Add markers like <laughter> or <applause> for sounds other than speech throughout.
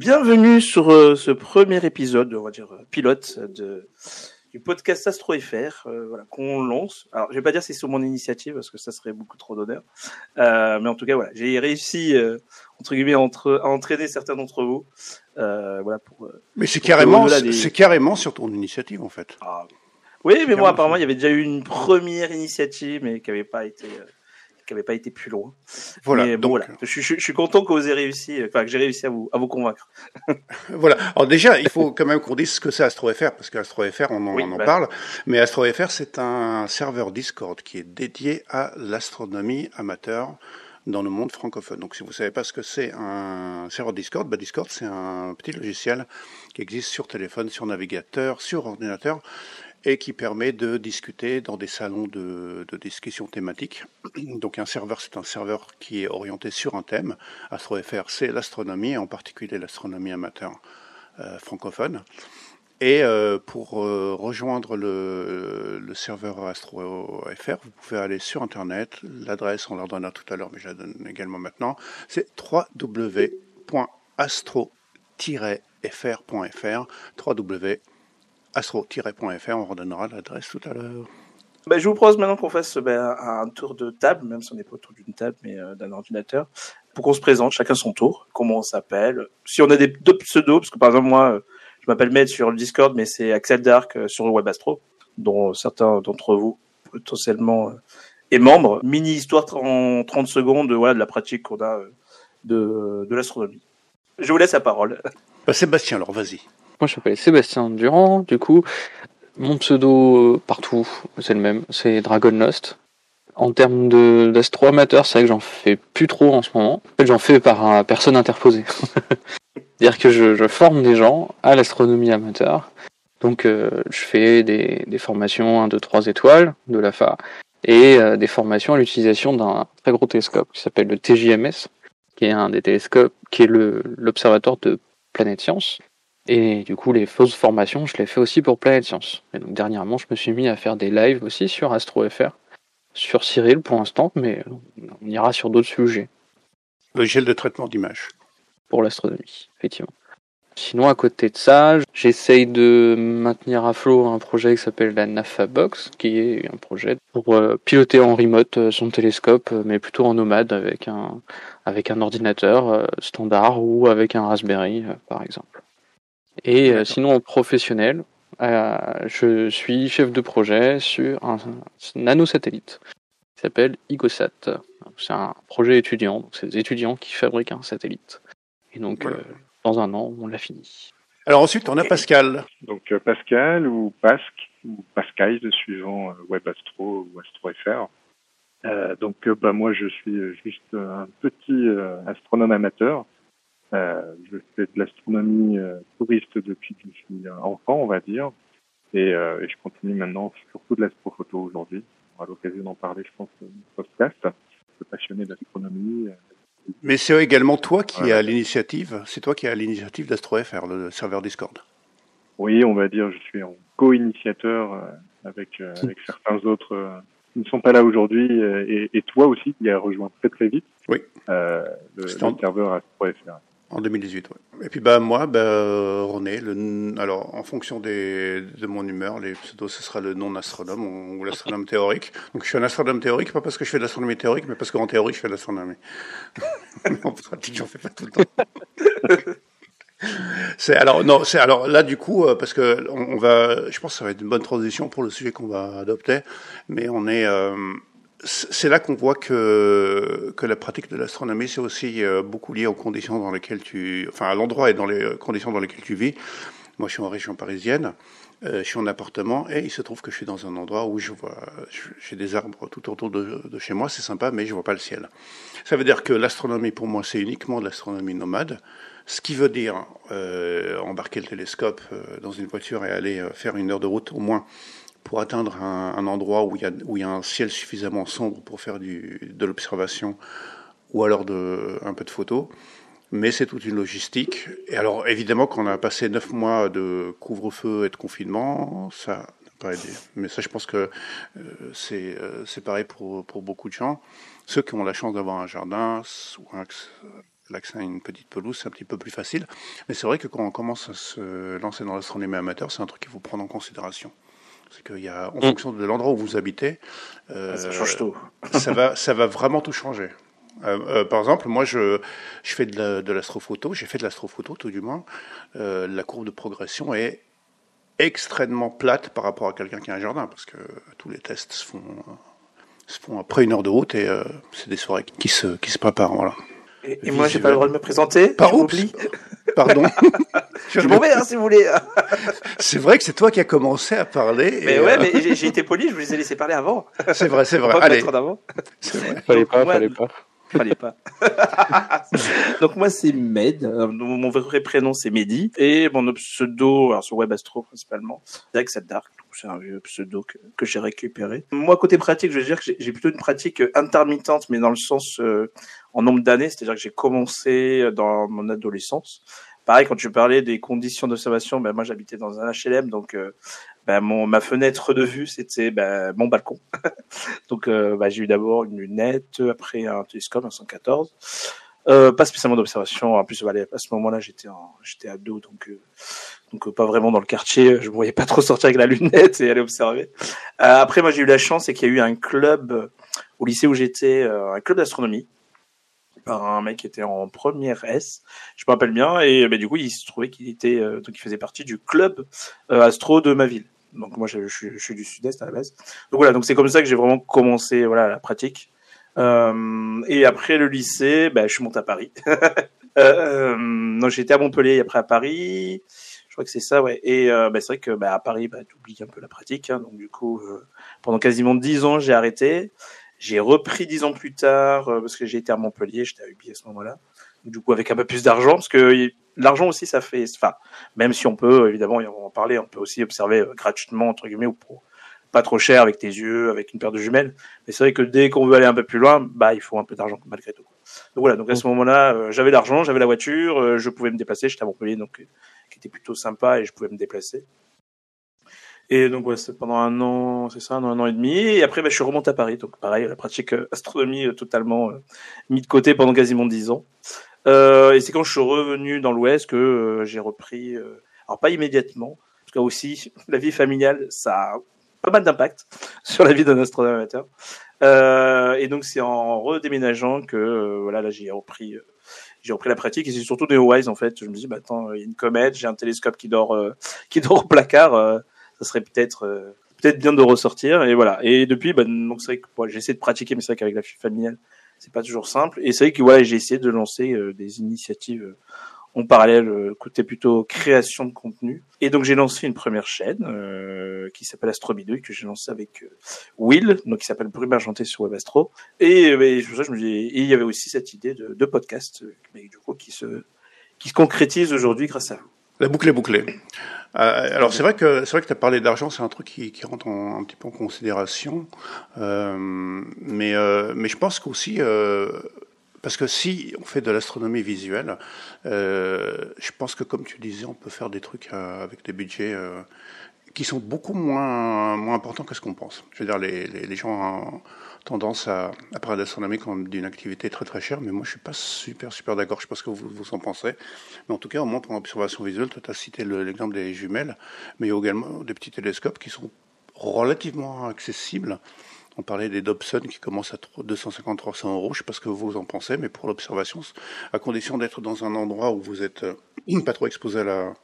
bienvenue sur euh, ce premier épisode, on va dire euh, pilote de du podcast Astro FR, euh, voilà, qu'on lance. Alors, je vais pas dire si c'est sur mon initiative parce que ça serait beaucoup trop d'honneur, mais en tout cas, voilà, j'ai réussi entre guillemets à, entre, à entraîner certains d'entre vous, voilà pour. mais c'est carrément, c'est carrément sur ton initiative en fait. Ah, oui, mais moi, apparemment, il y avait déjà eu une première initiative, mais qui n'avait pas été qui n'avait pas été plus loin. Voilà. Mais bon, voilà. Je, je, suis content que vous ayez réussi, enfin que j'ai réussi à vous à vous convaincre. <laughs> voilà. Alors déjà, il faut quand même qu'on dise ce que c'est AstroFR parce qu'AstroFR, on, en, on en bah. parle. Mais AstroFR, c'est un serveur Discord qui est dédié à l'astronomie amateur dans le monde francophone. Donc si vous savez pas ce que c'est un serveur Discord, bah Discord c'est un petit logiciel qui existe sur téléphone, sur navigateur, sur ordinateur et qui permet de discuter dans des salons de, discussion thématiques. <clears throat> Donc un serveur, c'est un serveur qui est orienté sur un thème. AstroFR, c'est l'astronomie, en particulier l'astronomie amateur euh, francophone. Et euh, pour euh, rejoindre le, serveur AstroFR, vous pouvez aller sur Internet. L'adresse, on leur donnera tout à l'heure, mais je la donne également maintenant. C'est www.astro-fr.fr. www astro-fr, on redonnera l'adresse tout à l'heure. Bah, je vous propose maintenant qu'on fasse ben, un tour de table, même si on n'est pas autour d'une table, mais euh, d'un ordinateur, pour qu'on se présente chacun son tour, comment on s'appelle, si on a des deux pseudos, parce que par exemple moi, euh, je m'appelle Med sur le Discord, mais c'est Axel Dark euh, sur le Webastro, dont certains d'entre vous potentiellement est membre. Mini histoire en 30 secondes voilà, de la pratique qu'on a de, de l'astronomie. Je vous laisse la parole. Bah, Sébastien, alors vas-y. Moi, je m'appelle Sébastien Durand. Du coup, mon pseudo euh, partout, c'est le même, c'est Dragon Lost. En termes d'astro amateur, c'est vrai que j'en fais plus trop en ce moment. En fait, j'en fais par personne interposée. <laughs> C'est-à-dire que je, forme des gens à l'astronomie amateur. Donc, euh, je fais des, des formations 1, 2, 3 étoiles de l'AFA et euh, des formations à l'utilisation d'un très gros télescope qui s'appelle le TJMS, qui est un des télescopes, qui est l'observatoire de planète science, et du coup, les fausses formations, je les fais aussi pour Planète Science. Et donc, dernièrement, je me suis mis à faire des lives aussi sur AstroFR, sur Cyril pour l'instant, mais on ira sur d'autres sujets. Le gel de traitement d'image. Pour l'astronomie, effectivement. Sinon, à côté de ça, j'essaye de maintenir à flot un projet qui s'appelle la NAFA Box, qui est un projet pour euh, piloter en remote euh, son télescope, euh, mais plutôt en nomade avec un, avec un ordinateur standard ou avec un Raspberry, par exemple. Et euh, sinon, professionnel, euh, je suis chef de projet sur un, nanosatellite qui s'appelle IGOSAT. C'est un projet étudiant, donc c'est des étudiants qui fabriquent un satellite. Et donc, euh, dans un an, on l'a fini. Alors ensuite, on a Pascal. Donc Pascal ou Pasc ou Pascal, suivant WebAstro ou AstroFR. Euh, donc bah, moi, je suis juste un petit astronome amateur euh, je fais de l'astronomie euh, touriste depuis que je suis enfant, on va dire. Et, euh, et je continue maintenant surtout de l'astrophoto aujourd'hui. On aura l'occasion d'en parler, je pense, dans le podcast. Je suis passionné d'astronomie. Mais c'est également toi qui as l'initiative, c'est toi qui as l'initiative d'AstroFR, le serveur Discord. Oui, on va dire, je suis en co-initiateur avec, avec certains autres qui ne sont pas là aujourd'hui et, et, toi aussi qui as rejoint très très vite oui. euh, le, le serveur AstroFR. En 2018, oui. Et puis bah moi, bah, René, le, alors en fonction des, de mon humeur, les pseudos, ce sera le non-astronome ou, l'astronome théorique. Donc je suis un astronome théorique, pas parce que je fais de l'astronomie théorique, mais parce qu'en théorie, je fais de l'astronomie. <laughs> en pratique, j'en fais pas tout le temps. <laughs> c'est alors non, c'est alors là du coup euh, parce que on, va, je pense que ça va être une bonne transition pour le sujet qu'on va adopter, mais on est euh, c'est là qu'on voit que, que la pratique de l'astronomie, c'est aussi euh, beaucoup lié aux conditions dans lesquelles tu, enfin à l'endroit et dans les conditions dans lesquelles tu vis. Moi, je suis en région parisienne, euh, je suis en appartement et il se trouve que je suis dans un endroit où je vois, j'ai des arbres tout autour de, chez moi, c'est sympa, mais je vois pas le ciel. Ça veut dire que l'astronomie, pour moi, c'est uniquement de l'astronomie nomade. Ce qui veut dire euh, embarquer le télescope euh, dans une voiture et aller faire une heure de route au moins pour atteindre un, endroit où il, y a, un ciel suffisamment sombre pour faire de l'observation ou alors un peu de photos. Mais c'est toute une logistique. Et alors, évidemment, quand on a passé neuf mois de couvre-feu et de confinement, ça n'a pas aidé. Mais ça, je pense que euh, c'est euh, pareil pour, pour beaucoup de gens. Ceux qui ont la chance d'avoir un jardin ou un, l'accès à une petite pelouse, c'est un petit peu plus facile. Mais c'est vrai que quand on commence à se lancer dans l'astronomie amateur, c'est un truc qu'il faut prendre en considération. C'est qu'il y a, en mm. fonction de l'endroit où vous habitez, euh, ça change tout. <laughs> ça va, ça va vraiment tout changer. Euh, euh, par exemple, moi, je, je fais de l'astrophoto, j'ai fait de l'astrophoto tout du moins. Euh, la courbe de progression est extrêmement plate par rapport à quelqu'un qui a un jardin, parce que tous les tests se font, se font après une heure de route et c'est des soirées qui se, qui se préparent. Voilà. Et, et moi, j'ai pas le droit de me présenter. Par oubli. Pardon? <laughs> je m'en vais, hein, si vous voulez. <laughs> c'est vrai que c'est toi qui as commencé à parler. Mais ouais, mais j'ai <laughs> été poli, je vous les ai laissé parler avant. C'est vrai, c'est vrai. Allez. <laughs> Fallait pas, fallait pas. Fallait pas. Donc moi c'est Med, euh, mon vrai prénom c'est Mehdi et mon pseudo, alors sur Webastro principalement, c'est Dark. C'est un vieux pseudo que, j'ai récupéré. Moi côté pratique, je veux dire que j'ai plutôt une pratique intermittente, mais dans le sens euh, en nombre d'années, c'est-à-dire que j'ai commencé dans mon adolescence. Pareil, quand tu parlais des conditions d'observation, ben moi j'habitais dans un HLM, donc euh, ben, ma fenêtre de vue, c'était ben, mon balcon. <laughs> Donc, euh, j'ai eu d'abord une lunette, après un télescope, un 114. Euh, pas spécialement d'observation. En plus, à ce moment-là, j'étais j'étais ado, donc pas vraiment dans le quartier. Je ne voyais pas trop sortir avec la lunette et aller observer. après, moi, j'ai eu la chance, c'est qu'il y a eu un club au lycée où j'étais, un club d'astronomie un mec qui était en première S, je me rappelle bien, et ben, du coup il se trouvait qu'il était donc il faisait partie du club astro de ma ville. Donc moi je, suis du sud-est à la base. Donc voilà, donc c'est comme ça que j'ai vraiment commencé voilà la pratique. Euh, et après le lycée, ben, je suis monté à Paris. <laughs> euh, donc j'étais à Montpellier et après à Paris. Je crois que c'est ça, ouais. Et euh, ben, c'est vrai que ben, à Paris, ben, tu oublies un peu la pratique. Hein, donc du coup, euh, pendant quasiment dix ans, j'ai arrêté. J'ai repris dix ans plus tard euh, parce que j'ai été à Montpellier, j'étais à Ubi à ce moment-là. Du coup, avec un peu plus d'argent, parce que l'argent aussi, ça fait, enfin, même si on peut, évidemment, on va en parler, on peut aussi observer euh, gratuitement, entre guillemets, ou pour pas trop cher avec tes yeux, avec une paire de jumelles. Mais c'est vrai que dès qu'on veut aller un peu plus loin, bah, il faut un peu d'argent, malgré tout. Donc voilà, donc à ce moment-là, euh, j'avais l'argent, j'avais la voiture, je pouvais me déplacer, j'étais à Montpellier, donc, qui était plutôt sympa et je pouvais me déplacer. Et donc ouais, c'est pendant un an, c'est ça, un an, et demi. Et après, bah, je suis remonté à Paris. Donc pareil, la pratique euh, astronomie euh, totalement euh, mis de côté pendant quasiment dix ans. Euh, et c'est quand je suis revenu dans l'Ouest que j'ai repris. alors pas immédiatement, parce que aussi <laughs> la vie familiale, ça a pas mal d'impact <laughs> sur la vie d'un astronome amateur. et donc c'est en redéménageant que voilà, là j'ai repris j'ai repris la pratique et c'est surtout des Wise en fait. Je me dis bah attends, il y a une comète, j'ai un télescope qui dort <laughs> qui dort au placard ça serait peut-être euh, peut-être bien de ressortir. Et voilà. Et depuis bah, donc c'est vrai que j'essaie de pratiquer mais c'est vrai qu'avec la fille familiale c'est pas toujours simple. Et c'est vrai que voilà j'ai essayé de lancer euh, des initiatives euh, en parallèle côté plutôt création de contenu. Et donc j'ai lancé une première chaîne qui s'appelle Astrobidouille que j'ai lancé avec Will donc qui s'appelle Brume Argentée sur Webastro. Et, et je me dis il y avait aussi cette idée de, podcast qui se qui se concrétise aujourd'hui grâce à vous la boucle est bouclée. Euh, alors c'est vrai que c'est vrai que tu as parlé d'argent, c'est un truc qui, rentre un petit peu en considération, euh, mais euh, mais je pense qu'aussi parce que si on fait de l'astronomie visuelle, je pense que comme tu disais, on peut faire des trucs avec des budgets qui sont beaucoup moins moins importants que ce qu'on pense. Je veux dire les, les gens tendance à, à parler d'astronomie comme d'une activité très très chère, mais moi je suis pas super super d'accord, je sais pas ce que vous, vous en pensez. Mais en tout cas, au moins pour l'observation visuelle, tu as cité l'exemple des jumelles, mais il y a également des petits télescopes qui sont relativement accessibles. On parlait des Dobson qui commencent à 250-300 euros. Je sais pas ce que vous en pensez, mais pour l'observation, à condition d'être dans un endroit où vous êtes euh, pas trop exposé à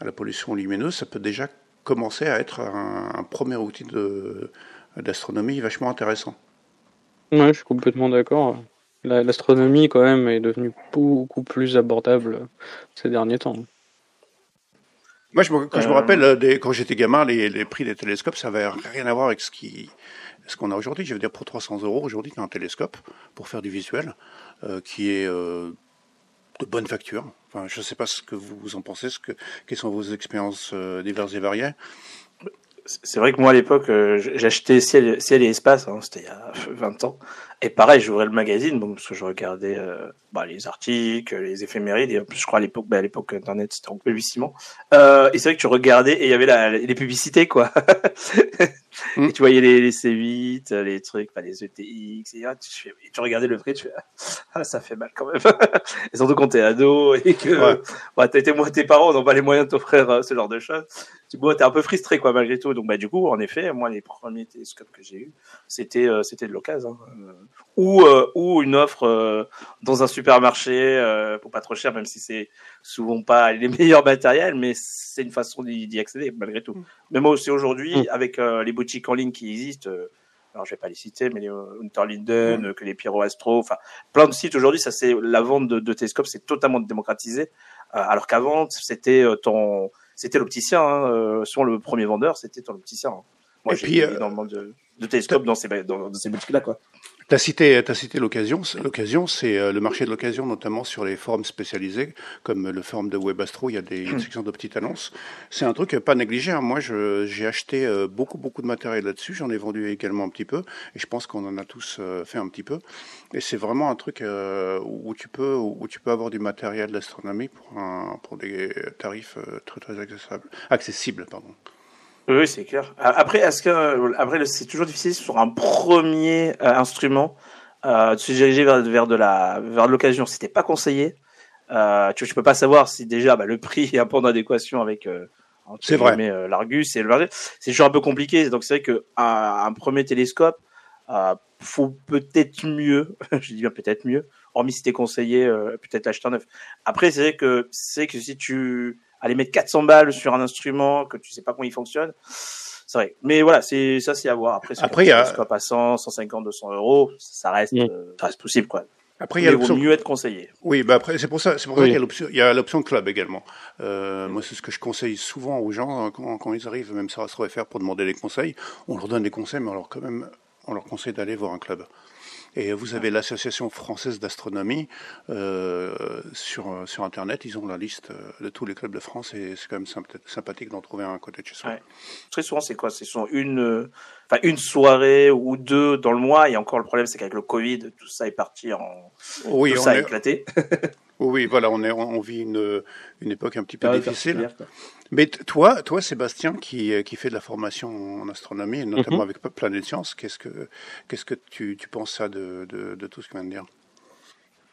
la, pollution lumineuse, ça peut déjà commencer à être un premier outil de, d'astronomie vachement intéressant. Ouais, je suis complètement d'accord. L'astronomie, quand même, est devenue beaucoup plus abordable ces derniers temps. Moi, je me, quand je me euh. rappelle, euh, des, quand j'étais gamin, les, les, prix des télescopes, ça n'avait rien à voir avec ce qui, ce qu'on a aujourd'hui. Je veux dire, pour 300 euros, aujourd'hui, tu as un télescope pour faire du visuel euh, qui est euh, de bonne facture. Enfin, je ne sais pas ce que vous en pensez, ce que, quelles sont vos expériences euh, diverses et variées c'est vrai que moi à l'époque, euh, j'achetais Ciel, Ciel, et Espace, hein, c'était il y a <laughs> 20 ans. Et pareil, j'ouvrais le magazine, bon, parce que je regardais euh, bah, les articles, les éphémérides, et en plus je crois à l'époque, bah, à l'époque Internet c'était en balbutiement. Euh, et c'est vrai que tu regardais et il y avait les publicités, quoi. <laughs> Mm. Et tu voyais les, les, C8, les trucs, enfin, les ETX, et, tu, tu, regardais le prix, tu fais, ah, ça fait mal quand même. <laughs> et surtout quand t'es ado et que, ouais. bah, t'as été, moi, tes parents n'ont pas les moyens de t'offrir euh, ce genre de choses. Tu vois, t'es un peu frustré, quoi, malgré tout. Donc, bah, du coup, en effet, moi, les premiers télescopes que j'ai eu, c'était, euh, c'était de l'occasion. Hein. Ou, euh, ou une offre dans un supermarché pour pas trop cher, même si c'est souvent pas les <laughs> meilleurs matériels, mais c'est une façon d'y accéder, malgré tout. Mm. Mais moi aussi, aujourd'hui, mm. avec les boutiques en ligne qui existent, alors je vais pas les citer, mais les Unterlinden, que les Pierrot Astro, enfin plein de sites aujourd'hui, ça c'est la vente de, de télescopes, c'est totalement démocratisé. Euh, alors qu'avant, c'était euh, ton, c'était l'opticien. Hein, euh, le premier vendeur, c'était ton opticien. Hein. Moi, j'ai de, de télescopes dans ces, dans, dans ces boutiques-là, quoi. Tu as cité, as cité l'occasion. L'occasion, c'est le marché de l'occasion, notamment sur les forums spécialisés, comme le forum de WebAstro, il y a des une section de petites annonces. C'est un truc pas négligé. Hein. Moi, j'ai acheté beaucoup, beaucoup de matériel là-dessus. J'en ai vendu également un petit peu. Et je pense qu'on en a tous fait un petit peu. Et c'est vraiment un truc où, tu peux, où tu peux avoir du matériel d'astronomie pour, un, pour des tarifs très, très accessibles. accessibles pardon. Oui, c'est clair. Après, est-ce que après c'est toujours difficile sur un premier euh, instrument euh, de se diriger vers, vers de la vers l'occasion. C'était pas conseillé. Euh, tu, tu peux pas savoir si déjà bah, le prix est un peu en adéquation avec euh, c'est vrai. Euh, l'Argus et le c'est toujours un peu compliqué. Donc c'est vrai que un, un premier télescope, euh, faut peut-être mieux. <laughs> je dis bien peut-être mieux. Hormis si t'es conseillé, euh, peut-être l'acheter en neuf. Après, c'est vrai que c'est que si tu aller mettre 400 balles sur un instrument que tu sais pas comment il fonctionne. C'est vrai. Mais voilà, c'est ça, c'est à voir. Après, après il y a pas 100, 150, 200 euros, ça reste, mm. euh, ça reste possible, quoi. Après, il y a l'option. mieux être conseillé. Oui, bah après, c'est pour ça, c'est pour ça qu'il y a l'option, il y a l'option club également. Euh, moi, c'est ce que je conseille souvent aux gens hein, quand, quand ils arrivent, même sur faire pour demander des conseils. On leur donne des conseils, mais on leur quand même, on leur conseille d'aller voir un club. Et vous avez l'Association française d'astronomie euh, sur, sur Internet. Ils ont la liste de tous les clubs de France et c'est quand même sympathique d'en trouver un à côté de chez soi. Ouais. Très souvent, c'est quoi? C'est une, enfin, une soirée ou deux dans le mois. Et encore, le problème, c'est qu'avec le Covid, tout ça est parti en. Oui, tout ça a éclaté. <laughs> Oui, voilà, on, est, on vit une, une époque un petit peu difficile. Mais toi, toi, Sébastien, qui, qui fait de la formation en astronomie, notamment mm -hmm. avec Planète Science, qu'est-ce que, qu'est-ce que tu, tu penses ça de, de, de tout ce qu'on vient de dire?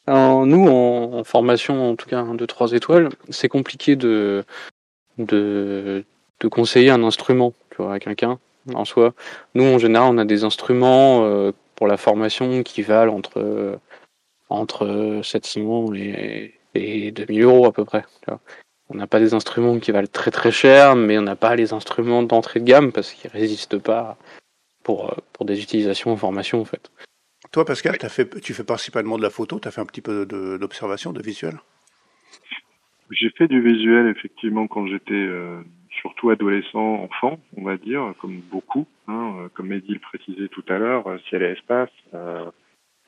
Alors, Nous, en, en, formation, en tout cas, de trois étoiles, c'est compliqué de, de, de conseiller un instrument tu vois, à quelqu'un en soi. Nous, en général, on a des instruments euh, pour la formation qui valent entre entre 700 et, et 2000 euros à peu près. On n'a pas des instruments qui valent très très cher, mais on n'a pas les instruments d'entrée de gamme parce qu'ils résistent pas pour, pour des utilisations en formation en fait. Toi Pascal, as fait, tu fais principalement de la photo, tu as fait un petit peu d'observation, de, de, visuel? J'ai fait du visuel effectivement quand j'étais euh, surtout adolescent, enfant, on va dire, comme beaucoup, hein, euh, comme Eddie le précisait tout à l'heure, euh, ciel et espace. Euh,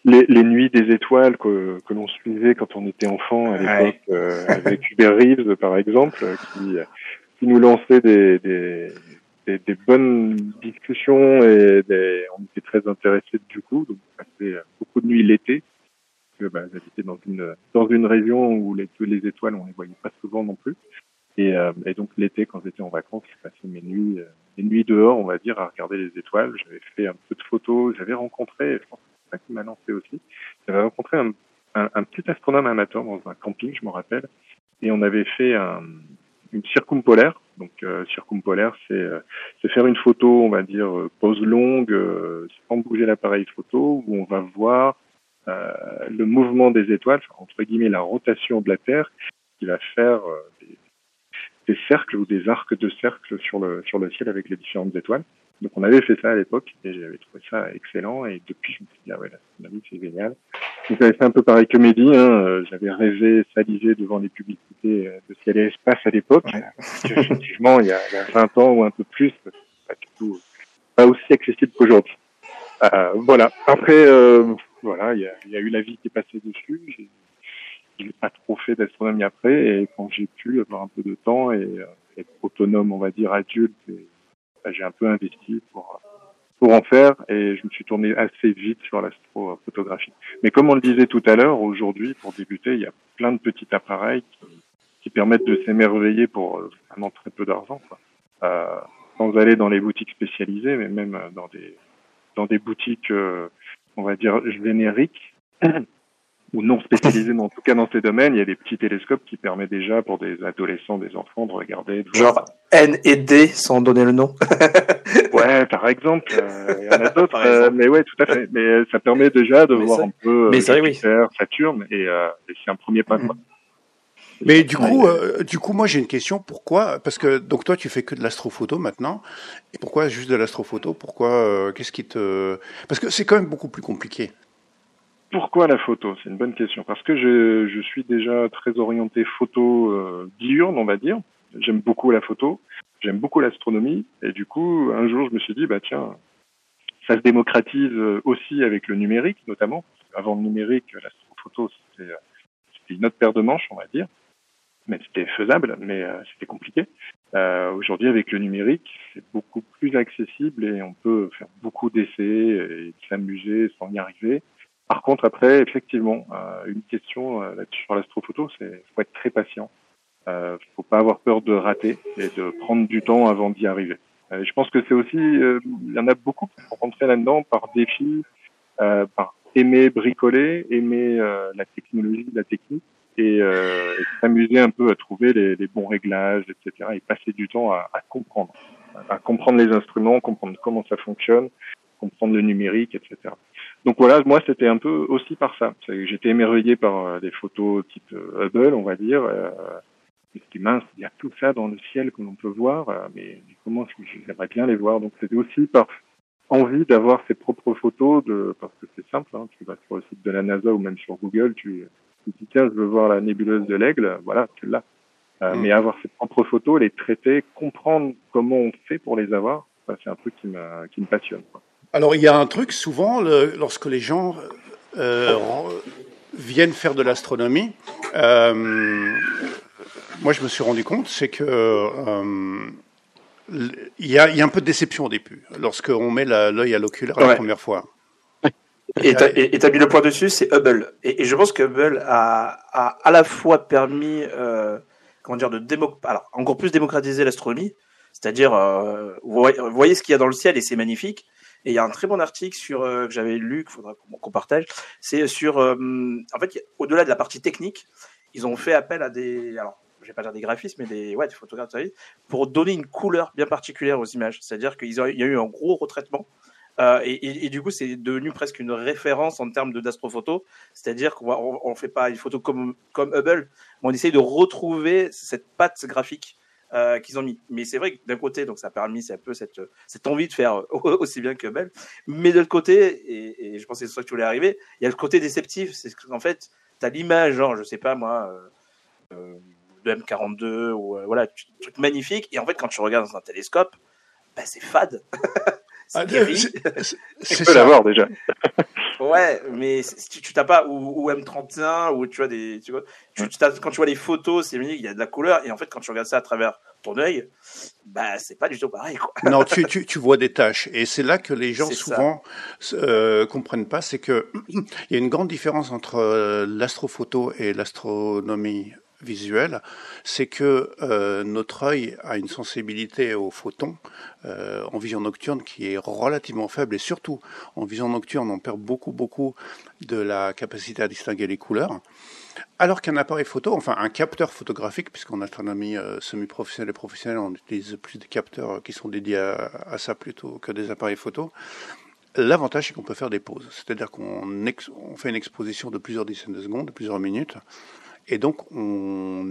les, les, nuits des étoiles que, que l'on suivait quand on était enfant à l'époque euh, avec <laughs> Hubert Reeves par exemple qui, qui nous lançait des, des, des, des bonnes discussions et des, on était très intéressés du coup donc on passait beaucoup de nuits l'été parce que bah, j'habitais dans une dans une région où les, les étoiles on les voyait pas souvent non plus. Et, euh, et donc l'été quand j'étais en vacances je passais mes nuits euh, mes nuits dehors on va dire à regarder les étoiles. J'avais fait un peu de photos j'avais rencontré je pense ça qui m'a lancé aussi. J'avais rencontré un, un, petit astronome amateur dans un camping, je me rappelle, et on avait fait un, une circumpolaire. Donc euh, circumpolaire, c'est euh, faire une photo, on va dire euh, pose longue, euh, sans bouger l'appareil photo, où on va voir le mouvement des étoiles, entre guillemets la rotation de la Terre, qui va faire des, cercles ou des arcs de cercles sur le sur le ciel avec les différentes étoiles. Donc on avait fait ça à l'époque et j'avais trouvé ça excellent et depuis je me suis dit ah ouais l'astronomie c'est génial. Donc j'avais fait un peu pareil que Mehdi, hein, euh, j'avais rêvé, salisé devant les publicités euh, de ciel et espace à l'époque. Ouais. Effectivement il y, a, il y, a, 20 ans ou un peu plus, pas du tout, pas aussi accessible qu'aujourd'hui. Euh, voilà. Après euh, voilà il y a, il y a eu la vie qui est passée dessus. J'ai pas trop fait d'astronomie après et quand j'ai pu avoir un peu de temps et euh, être autonome on va dire adulte et j'ai un peu investi pour pour en faire et je me suis tourné assez vite sur l'astrophotographie. Mais comme on le disait tout à l'heure, aujourd'hui, pour débuter, il y a plein de petits appareils qui, permettent de s'émerveiller pour vraiment très peu d'argent. Euh, sans aller dans les boutiques spécialisées, mais même dans des dans des boutiques, on va dire génériques <clears throat> ou non spécialisés, mais en tout cas dans ces domaines, il y a des petits télescopes qui permettent déjà pour des adolescents, des enfants de regarder. De Genre N et D, sans donner le nom. <laughs> ouais, par exemple, euh, il y en a <laughs> d'autres, euh, mais ouais, tout à fait. Mais euh, ça permet déjà de voir un peu mais euh, Jupiter, oui. Saturne, et, et c'est un premier pas. Quoi. Mais du coup, euh, du coup, moi j'ai une question. Pourquoi Parce que donc toi tu fais que de l'astrophoto maintenant. Et pourquoi juste de l'astrophoto? Pourquoi euh, Qu'est-ce qui te Parce que c'est quand même beaucoup plus compliqué. Pourquoi la photo? C'est une bonne question. Parce que je, je suis déjà très orienté photo euh, diurne, on va dire. J'aime beaucoup la photo, j'aime beaucoup l'astronomie, et du coup, un jour, je me suis dit, bah tiens, ça se démocratise aussi avec le numérique, notamment. Avant le numérique, l'astrophoto, c'était une autre paire de manches, on va dire. Mais c'était faisable, mais euh, c'était compliqué. Euh, Aujourd'hui, avec le numérique, c'est beaucoup plus accessible et on peut faire beaucoup d'essais et s'amuser sans y arriver. Par contre, après, effectivement, euh, une question euh, sur l'astrophoto, c'est faut être très patient. Euh, faut pas avoir peur de rater et de prendre du temps avant d'y arriver. Euh, je pense que c'est aussi, il y en a beaucoup qui sont rentrés là-dedans par défi, par aimer bricoler, aimer la technologie, la technique et, et s'amuser un peu à trouver les, les, bons réglages, etc. Et passer du temps à, à comprendre, à comprendre les instruments, comprendre comment ça fonctionne, comprendre le numérique, etc. Donc voilà, moi c'était un peu aussi par ça. J'étais émerveillé par euh, des photos type euh, Hubble, on va dire. Euh, et mince, il y a tout ça dans le ciel que l'on peut voir, euh, mais comment j'aimerais bien les voir? Donc c'était aussi par envie d'avoir ses propres photos, de, parce que c'est simple, hein, tu vas sur le site de la NASA ou même sur Google, tu, tu dis tiens, je veux voir la nébuleuse de l'aigle, voilà, tu l'as. Euh, mm. Mais avoir ses propres photos, les traiter, comprendre comment on fait pour les avoir, c'est un truc qui me, qui me passionne. Quoi. Alors il y a un truc souvent le, lorsque les gens euh, viennent faire de l'astronomie. Euh, moi, je me suis rendu compte, c'est que euh, il y, a, y, a, un peu de déception au début lorsqu'on met l'œil à l'oculaire ouais. la première fois. Et tu as mis le point dessus, c'est Hubble. Et, et, je pense que Hubble a, a à la fois permis, euh, comment dire, de démo alors encore plus démocratiser l'astronomie, c'est-à-dire, euh, vous voyez ce qu'il y a dans le ciel et c'est magnifique. Et il y a un très bon article sur euh, que j'avais lu, qu'il faudra qu'on partage. C'est sur, euh, en fait, au-delà de la partie technique, ils ont fait appel à des, alors, je vais pas dire des graphistes, mais des, ouais, des photographes pour donner une couleur bien particulière aux images. C'est-à-dire qu'il y a eu un gros retraitement. Euh, et, du coup, c'est devenu presque une référence en termes d'astrophoto. C'est-à-dire qu'on on, on fait pas une photo comme, comme Hubble, mais on essaye de retrouver cette patte graphique euh, qu'ils ont mis. Mais c'est vrai que d'un côté, donc ça a permis un peu cette, cette envie de faire <laughs> aussi bien que Belle. Mais de l'autre côté, et, je pensais que c'est ça que tu voulais arriver, il y a le côté déceptif. C'est qu'en fait, tu as l'image, genre, je sais pas moi, euh, euh, de M42 ou voilà, truc magnifique. Et en fait, quand tu regardes dans un télescope, bah, c'est fade. <laughs> c'est ah, <laughs> tu peux l'avoir déjà. <laughs> ouais, mais tu, tu t'as pas ou, ou, M31 ou tu vois des tu vois tu, tu quand tu vois les photos, c'est il y a de la couleur. Et en fait quand tu regardes ça à travers ton œil, bah c'est pas du tout pareil quoi. Non, <laughs> tu, tu, tu vois des tâches. Et c'est là que les gens souvent euh, comprennent pas, c'est que <clears throat> il y a une grande différence entre euh, l'astrophoto et l'astronomie visuel, c'est que euh, notre œil a une sensibilité aux photons euh, en vision nocturne qui est relativement faible et surtout en vision nocturne on perd beaucoup beaucoup de la capacité à distinguer les couleurs. Alors qu'un appareil photo, enfin un capteur photographique, puisqu'en astronomie euh, semi-professionnelle et professionnelle, on utilise plus de capteurs qui sont dédiés à, à ça plutôt que des appareils photo, L'avantage, c'est qu'on peut faire des pauses. C'est-à-dire qu'on on fait une exposition de plusieurs dizaines de secondes, de plusieurs minutes, et donc, on,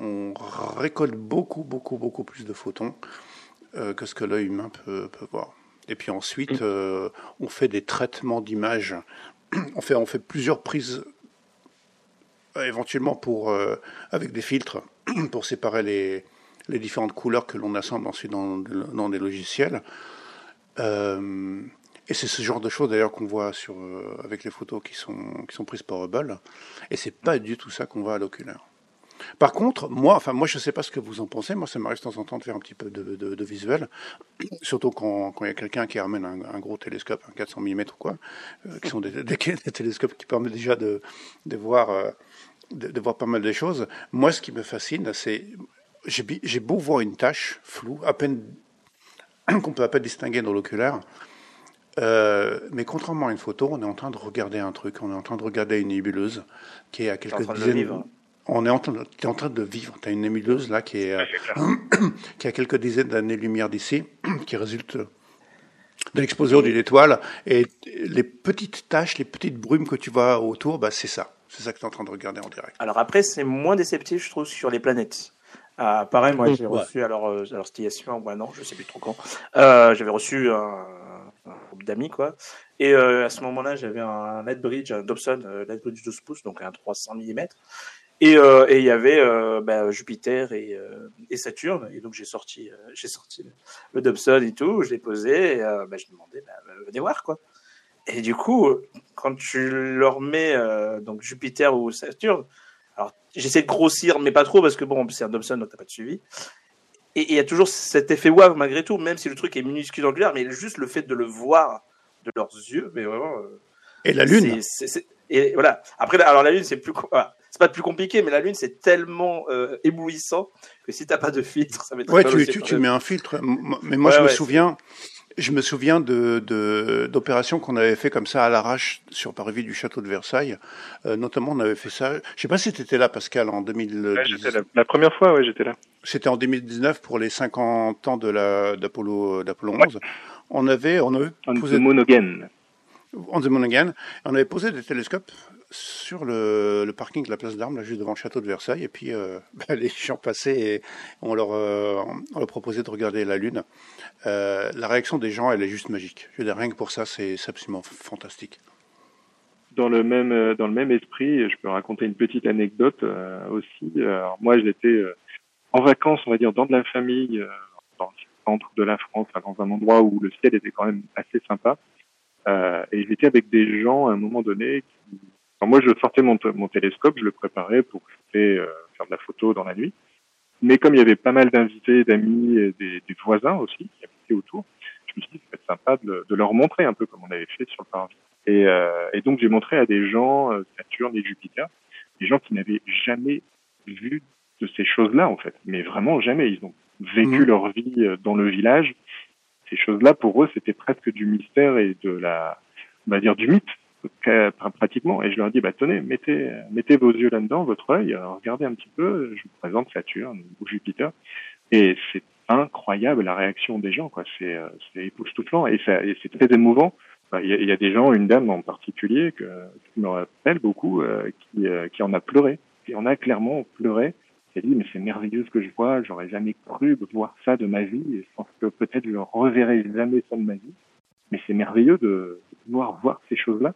on, récolte beaucoup, beaucoup, beaucoup plus de photons euh, que ce que l'œil humain peut, peut, voir. Et puis ensuite, mm. euh, on fait des traitements d'images. <clears throat> On fait, on fait plusieurs prises, euh, éventuellement pour, euh, avec des filtres, <clears throat> pour séparer les, les différentes couleurs que l'on assemble ensuite dans, dans des logiciels. Et c'est ce genre de choses d'ailleurs qu'on voit sur, euh, avec les photos qui sont, qui sont prises par Hubble. Et c'est pas du tout ça qu'on voit à l'oculaire. Par contre, moi, enfin moi je sais pas ce que vous en pensez. Moi, ça m'arrive de temps en temps de faire un petit peu de, de, visuel, surtout quand, il y a quelqu'un qui ramène un, gros télescope, un 400 mm ou quoi, euh, qui sont des, télescopes qui permettent déjà de, de voir, euh, de, voir pas mal de choses. Moi, ce qui me fascine, c'est j'ai beau voir une tâche floue, à peine <clears throat> qu'on peut pas distinguer dans l'oculaire. Euh, mais contrairement à une photo, on est en train de regarder un truc, on est en train de regarder une nébuleuse qui est à quelques dizaines. On est en train de, es en train de vivre. Tu as une nébuleuse là qui est, <coughs> qui a quelques dizaines d'années-lumière d'ici, <coughs> qui résulte de l'explosion d'une étoile. Et les petites taches, les petites brumes que tu vois autour, bah, c'est ça. C'est ça que tu es en train de regarder en direct. Alors après, c'est moins déceptif, je trouve, sur les planètes. Ah, pareil, moi j'ai reçu, alors, euh, alors c'était il y a ou un an, je sais plus trop quand, euh, j'avais reçu un, un groupe d'amis, quoi. Et euh, à ce moment-là, j'avais un Bridge, un Dobson euh, Bridge 12 pouces, donc un 300 mm. Et euh, et il y avait euh, bah, Jupiter et, Saturne. Et donc j'ai sorti, <laughs> j'ai sorti le Dobson et tout, je l'ai posé. Et, bah, je demandais, bah, venez voir quoi. Et du coup, quand tu leur mets donc Jupiter ou Saturne, alors j'essaie de grossir, mais pas trop parce que bon, c'est un Dobson donc t'as pas de suivi. Et il y a toujours cet effet waouh malgré tout, même si le truc est minuscule angulaire, mais juste le fait de le voir de leurs yeux, mais vraiment. et la lune. et voilà. Après, alors la lune, c'est plus. Voilà c'est pas plus compliqué, mais la lune c'est tellement euh, éblouissant que si t'as pas de filtre, ça va être. Ouais, tu, tu, tu, mets un filtre. Mais moi, je me souviens. Je me souviens de d'opérations qu'on avait fait comme ça à l'arrache sur Paris du château de Versailles. Euh, notamment, on avait fait ça. Je sais pas si tu étais là, Pascal, en 2000. la, première fois, ouais, j'étais là. C'était en 2019 pour les 50 ans de la d'Apollo d'Apollo 11. On avait on avait on posé... On the Monogène. On avait posé des télescopes sur le, parking de la place d'Armes, là, juste devant le château de Versailles. Et puis, euh, <laughs> bah, les gens passaient et on leur, euh, on leur proposait de regarder la Lune. Euh, la réaction des gens, elle est juste magique. Je veux dire, rien que pour ça, c'est absolument fantastique. Dans le même dans le même esprit, je peux raconter une petite anecdote aussi. moi, j'étais en vacances, on va dire, dans de la famille, dans le centre de la France, dans un endroit où le ciel était quand même assez sympa. et j'étais avec des gens à un moment donné qui moi, je sortais mon, mon, télescope, je le préparais pour euh, faire de la photo dans la nuit. Mais comme il y avait pas mal d'invités, d'amis et des, des, voisins aussi qui habitaient autour, je me suis dit que c'était sympa de, de, leur montrer un peu comme on avait fait sur le parvis. Et, euh, et donc j'ai montré à des gens euh, Saturne et Jupiter, des gens qui n'avaient jamais vu de ces choses-là en fait, mais vraiment jamais. Ils ont vécu mmh. leur vie euh, dans le village. Ces choses-là, pour eux, c'était presque du mystère et de la, on va dire, du mythe pratiquement. Et je leur dis, bah, tenez, mettez, mettez vos yeux là-dedans, votre œil, regardez un petit peu, je vous présente Saturne ou Jupiter. Et c'est incroyable la réaction des gens, quoi. C'est, c'est époustouflant et, ça, et c'est très émouvant. Il y, a, des gens, une dame en particulier que, qui me rappelle beaucoup, euh, qui, euh, qui en a pleuré, qui en a clairement pleuré. Elle dit mais c'est merveilleux ce que je vois, j'aurais jamais cru voir ça de ma vie et je pense que peut-être je reverrai jamais ça de ma vie. Mais c'est merveilleux de pouvoir voir ces choses-là.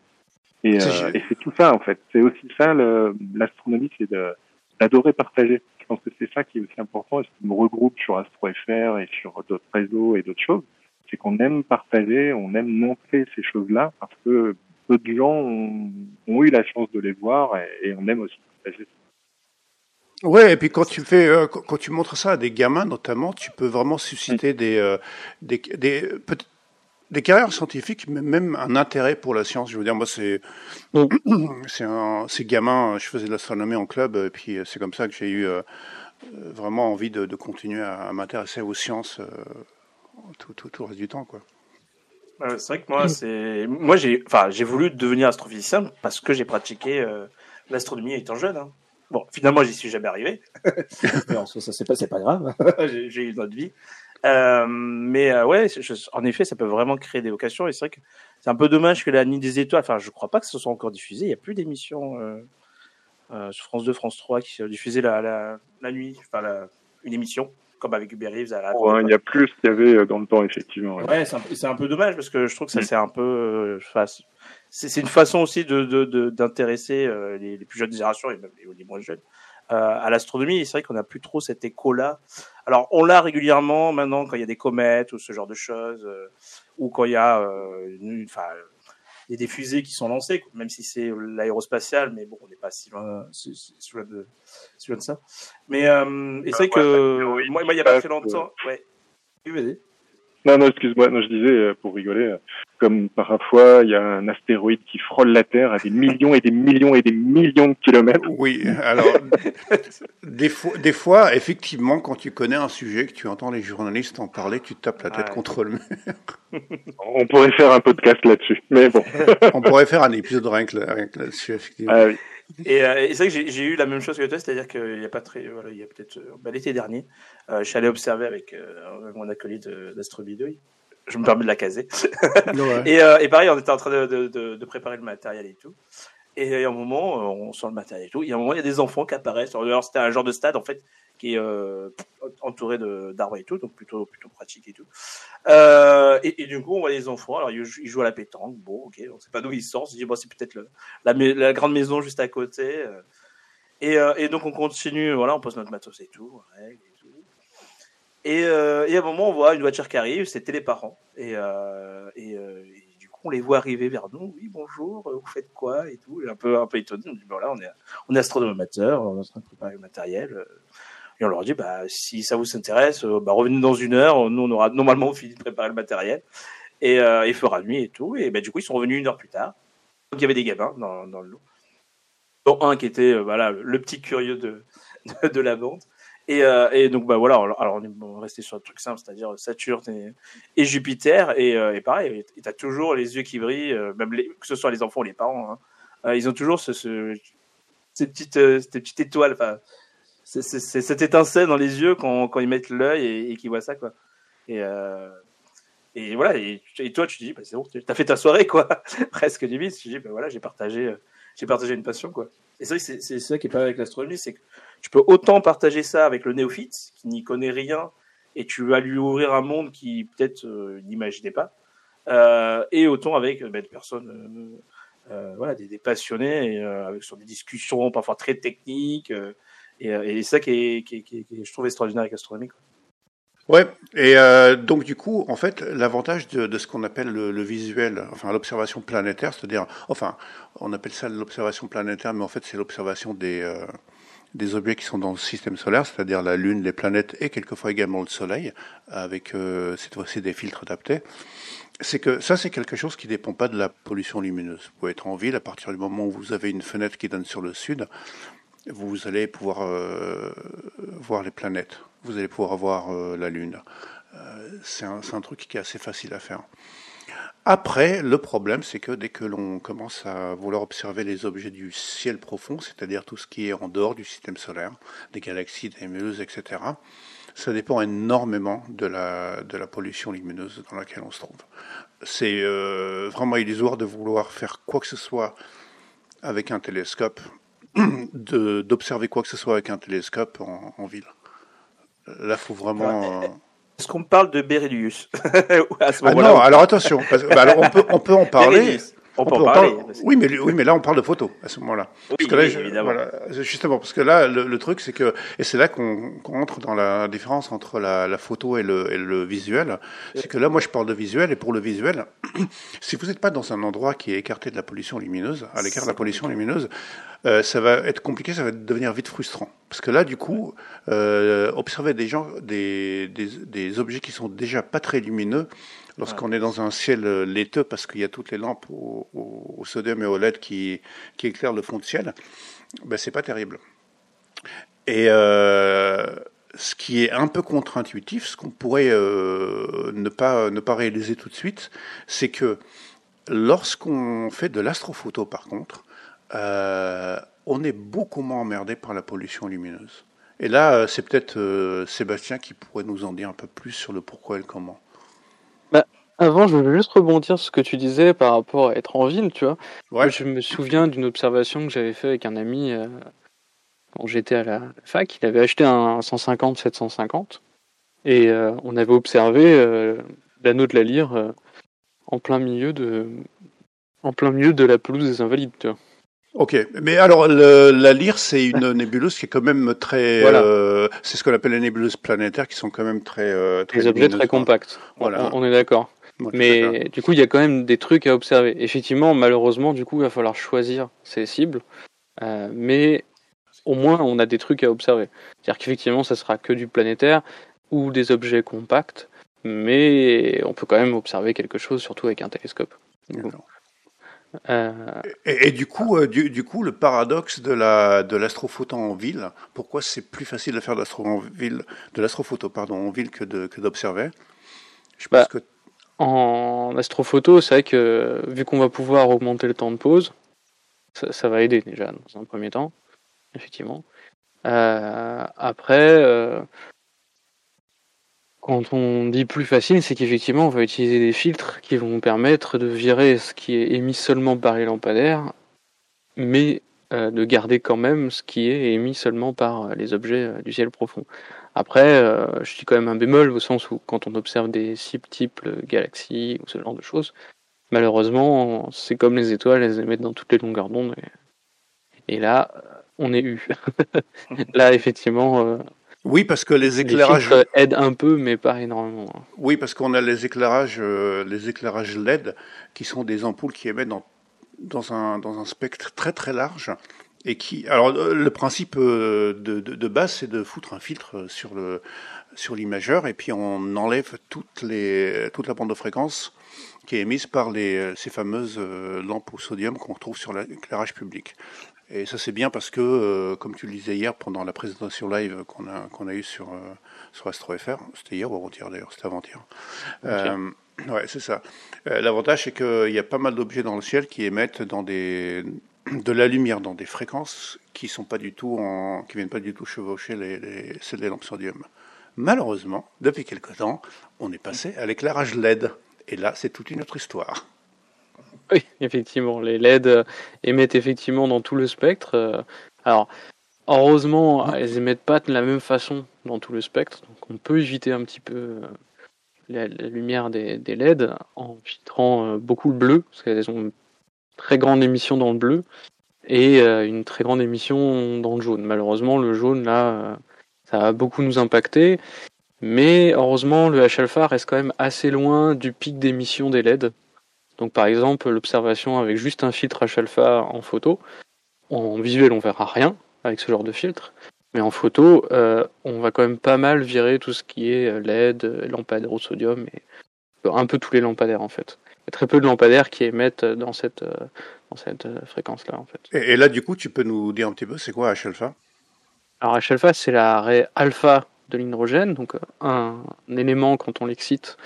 Et, euh, et c'est tout ça en fait. C'est aussi ça l'astronomie, c'est d'adorer partager. Je pense que c'est ça qui est aussi important et ce qui me regroupe sur AstroFR et sur d'autres réseaux et d'autres choses. C'est qu'on aime partager, on aime montrer ces choses-là parce que peu de gens ont, ont, eu la chance de les voir et, et on aime aussi partager. Ouais, et puis quand tu fais, euh, quand tu montres ça à des gamins notamment, tu peux vraiment susciter des, euh, des, des peut-être des carrières scientifiques, même un intérêt pour la science. Je veux dire, moi, c'est <clears throat> c'est un c'est gamin. Je faisais de l'astronomie en club, et puis c'est comme ça que j'ai eu euh, vraiment envie de, de continuer à, m'intéresser aux sciences euh, tout, tout, tout, le reste du temps, quoi. c'est vrai que moi, c'est moi j'ai enfin j'ai voulu devenir astrophysicien parce que j'ai pratiqué euh, l'astronomie étant jeune. Hein. Bon, finalement, j'y suis jamais arrivé. <laughs> Mais ça c'est pas c'est pas grave. <laughs> j'ai eu une autre vie. Euh, mais euh, ouais, en effet, ça peut vraiment créer des vocations. Et c'est vrai que c'est un peu dommage que la Nuit des Étoiles, enfin, je crois pas que ce soit encore diffusé. Il y a plus d'émissions euh, euh, sur France 2, France 3 qui diffusaient la, la, la nuit, enfin, la, une émission comme avec Uber Reeves. À la il y a plus qu'il y avait dans le temps, effectivement. Ouais, ouais c'est un, un, peu dommage parce que je trouve que ça mm. c'est un peu, c'est une façon aussi de d'intéresser de, les, les, plus jeunes générations et même les moins jeunes euh, à l'astronomie. C'est vrai qu'on n'a plus trop cet écho-là. Alors, on l'a régulièrement maintenant quand il y a des comètes ou ce genre de choses, euh, ou quand il y a, euh, enfin, il y a des fusées qui sont lancées, même si c'est l'aérospatial, mais bon, on n'est pas si loin, si, si, loin de, si loin de ça. Mais euh, et c'est vrai que moi, moi, il y a pas très longtemps, ouais. Oui, vas-y. Non, non, excuse-moi, non, je disais, euh, pour rigoler, euh, comme parfois il y a un astéroïde qui frôle la Terre à des millions et des millions et des millions de kilomètres. Oui, alors, des fois, des fois, effectivement, quand tu connais un sujet, que tu entends les journalistes en parler, tu te tapes la tête contre le mur. On pourrait faire un podcast là-dessus, mais bon. On pourrait faire un épisode rien que là- rien que là-dessus, effectivement. Ah oui. Et, euh, et c'est vrai que j'ai- j'ai eu la même chose que toi, c'est-à-dire qu'il y a pas très, voilà, il y a peut-être euh, bah, l'été dernier, euh, je suis allé observer avec, euh, mon acolyte d'astrobidouille. Je me permets de la caser. Ouais. <laughs> Et, euh, et pareil, on était en train de, de, de, de préparer le matériel et tout. Et à un moment, euh, on sort le matériel et tout. Et à un moment, il y a des enfants qui apparaissent. Alors, c'était un genre de stade, en fait, qui est euh, entouré d'arbres et tout, donc plutôt, plutôt pratique et tout. Euh, et, du coup, on voit les enfants. Alors, ils, jou- ils jouent à la pétanque. Bon, ok, on sait pas d'où ils sortent. On se dit, bon, c'est peut-être la, grande maison juste à côté. euh. Et, donc, on continue. Voilà, on pose notre matos et tout. et à un moment, on voit une voiture qui arrive, c'était les parents. Et, euh, on les voit arriver vers nous. Oui, bonjour, vous faites quoi et tout. Un peu, un peu étonné. On dit, bon, là, on est, on est astronome amateur, on est en train de préparer le matériel. euh. Et on leur dit, bah, si ça vous intéresse, euh, bah, revenez dans une heure. Nous, on aura normalement <laughs> fini de préparer le matériel. Et euh, il fera nuit et tout. Et bah, du coup, ils sont revenus une heure plus tard. Donc, il y avait des gamins dans, le lot. Dont un qui était, euh, voilà, le petit curieux de <laughs> la bande. Et, euh, et donc bah voilà, alors, on est bon, resté sur un truc simple, c'est-à-dire Saturne et, Jupiter, et, euh, et pareil, t'as toujours les yeux qui brillent, euh, même que ce soit les enfants ou les parents, hein, euh, ils ont toujours ce, ce, ces petites, ces petites étoiles, enfin, c'est cette étincelle dans les yeux quand, quand ils mettent l'œil et, qu'ils voient ça, quoi. Et, et voilà, et, toi tu te dis, bah, c'est bon, t'as fait ta soirée, quoi, <laughs> presque limite. Tu te dis, bah voilà, j'ai partagé, j'ai partagé une passion, quoi. Et c'est- c'est ça qui est pas avec l'astronomie, c'est que tu peux autant partager ça avec le néophyte qui n'y connaît rien et tu vas lui ouvrir un monde qui peut-être euh, n'imaginait pas, euh, et autant avec euh, ben, des personnes, voilà, des, passionnés sur des discussions parfois très techniques. et, et ça qui est, je trouve extraordinaire avec l'astronomie. quoi. Ouais, et donc du coup, en fait, l'avantage de, ce qu'on appelle le, visuel, enfin l'observation planétaire, c'est-à-dire, enfin, on appelle ça l'observation planétaire, mais en fait, c'est l'observation des des objets qui sont dans le système solaire, c'est-à-dire la Lune, les planètes et quelquefois également le Soleil, avec euh, cette fois-ci des filtres adaptés. C'est que ça, c'est quelque chose qui ne dépend pas de la pollution lumineuse. Vous pouvez être en ville à partir du moment où vous avez une fenêtre qui donne sur le sud, vous allez pouvoir euh, voir les planètes, vous allez pouvoir voir euh, la Lune. Euh, c'est un, un truc qui est assez facile à faire. Après, le problème, c'est que dès que l'on commence à vouloir observer les objets du ciel profond, c'est-à-dire tout ce qui est en dehors du système solaire, des galaxies, des nébuleuses, etc., ça dépend énormément de la, de la pollution lumineuse dans laquelle on se trouve. C'est euh, vraiment illusoire de vouloir faire quoi que ce soit avec un télescope, <clears throat> d'observer quoi que ce soit avec un télescope en, en ville. Là, faut vraiment. Est-ce qu'on parle de Berilius <laughs> à ce Ah non, alors attention, parce bah, alors on peut, on peut en <laughs> parler. On, peut en peut parler. parler. Oui, mais oui, mais là on parle de photos à ce moment-là. Oui, Parce que là, oui, je- évidemment. voilà, justement, parce que là, le, le truc, c'est que, et c'est là qu'on entre dans la différence entre la, la photo et le, et le visuel. C'est que là, moi, je parle de visuel, et pour le visuel, <clears throat> si vous n'êtes pas dans un endroit qui est écarté de la pollution lumineuse, à l'écart de la pollution lumineuse, euh, ça va être compliqué, ça va devenir vite frustrant. Parce que là, du coup, euh, observer des gens, des, des, des objets qui sont déjà pas très lumineux, lorsqu'on est dans un ciel euh, laiteux, parce qu'il y a toutes les lampes au, sodium et au LED qui, éclairent le fond de ciel, ben c'est pas terrible. Et euh, ce qui est un peu contre-intuitif, ce qu'on pourrait euh, ne pas ne pas réaliser tout de suite, c'est que lorsqu'on fait de l'astrophoto, par contre, on est beaucoup moins emmerdé par la pollution lumineuse. Et là, c'est peut-être Sébastien qui pourrait nous en dire un peu plus sur le pourquoi et le comment. Avant, je voulais juste rebondir sur ce que tu disais par rapport à être en ville, tu vois. Ouais. Je me souviens d'une observation que j'avais fait avec un ami euh, quand j'étais à la fac. Il avait acheté un 150-750 et euh, on avait observé euh, l'anneau de la lyre euh, en plein milieu de en plein milieu de la pelouse des Invalides, tu vois. Ok, mais alors le- la lyre, c'est une <laughs> nébuleuse qui est quand même très. Voilà. euh, c'est ce qu'on appelle les nébuleuses planétaires, qui sont quand même très. euh, très Des objets très compacts. Voilà. On, on est d'accord. Mais du coup, il y a quand même des trucs à observer. Effectivement, malheureusement, du coup, il va falloir choisir ses cibles. Euh, mais au moins, on a des trucs à observer. C'est-à-dire qu'effectivement, ça sera que du planétaire ou des objets compacts. mais on peut quand même observer quelque chose, surtout avec un télescope. Euh... Et, et, du coup, euh, du, du, coup, le paradoxe de la de l'astrophoto en ville, pourquoi c'est plus facile de faire de l'astro en ville, de l'astrophoto pardon en ville que de que d'observer? Je pense bah, que en astrophoto, c'est vrai que vu qu'on va pouvoir augmenter le temps de pause, ça, va aider déjà dans un premier temps, effectivement. Euh, après, euh, quand on dit plus facile, c'est qu'effectivement, on va utiliser des filtres qui vont permettre de virer ce qui est émis seulement par les lampadaires, mais euh, de garder quand même ce qui est émis seulement par les objets du ciel profond. Après, euh, je dis quand même un bémol au sens où quand on observe des multiples galaxies ou ce genre de choses, malheureusement, c'est comme les étoiles, elles émettent dans toutes les longueurs d'onde. Et, et là, on est eu. <laughs> là, effectivement, oui, parce que les éclairages les aident un peu, mais pas énormément. Oui, parce qu'on a les éclairages, euh, les éclairages LED, qui sont des ampoules qui émettent dans, dans, un, dans un spectre très très large. Et qui, alors, euh, le principe euh, de, de, de base, c'est de foutre un filtre sur le sur l'imageur, et puis on enlève toutes les, toute la bande de fréquence qui est émise par les, ces fameuses lampes au sodium qu'on retrouve sur l'éclairage public. Et ça c'est bien parce que, euh, comme tu le disais hier pendant la présentation live qu'on a qu'on a eu sur euh, sur AstroFR, c'était hier ou avant-hier d'ailleurs, c'était avant-hier. Euh, ouais, c'est ça. Euh, l'avantage c'est qu'il y a pas mal d'objets dans le ciel qui émettent dans des de la lumière dans des fréquences qui sont pas du tout en, qui viennent pas du tout chevaucher les, les celles des lampes sodium. Malheureusement, depuis quelque temps, on est passé à l'éclairage LED. Et là, c'est toute une autre histoire. Oui, effectivement, les LED euh, émettent effectivement dans tout le spectre. Euh, alors, heureusement, elles émettent pas de la même façon dans tout le spectre, donc on peut éviter un petit peu euh, la, la lumière des, des, LED en filtrant beaucoup le bleu, parce qu'elles ont très grande émission dans le bleu et une très grande émission dans le jaune. Malheureusement, le jaune, là, ça va beaucoup nous impacter, mais heureusement, le H-alpha reste quand même assez loin du pic d'émission des LED. Donc par exemple, l'observation avec juste un filtre H-alpha en photo, en visuel on verra rien avec ce genre de filtre, mais en photo, euh, on va quand même pas mal virer tout ce qui est euh, LED, lampadaire au sodium, et un peu tous les lampadaires en fait. Y a très peu de lampadaires qui émettent dans cette, euh, dans cette fréquence-là en fait. Et, et, là du coup, tu peux nous dire un petit peu, c'est quoi H-alpha? Alors H-alpha, c'est la raie alpha de l'hydrogène, donc un, un élément quand on l'excite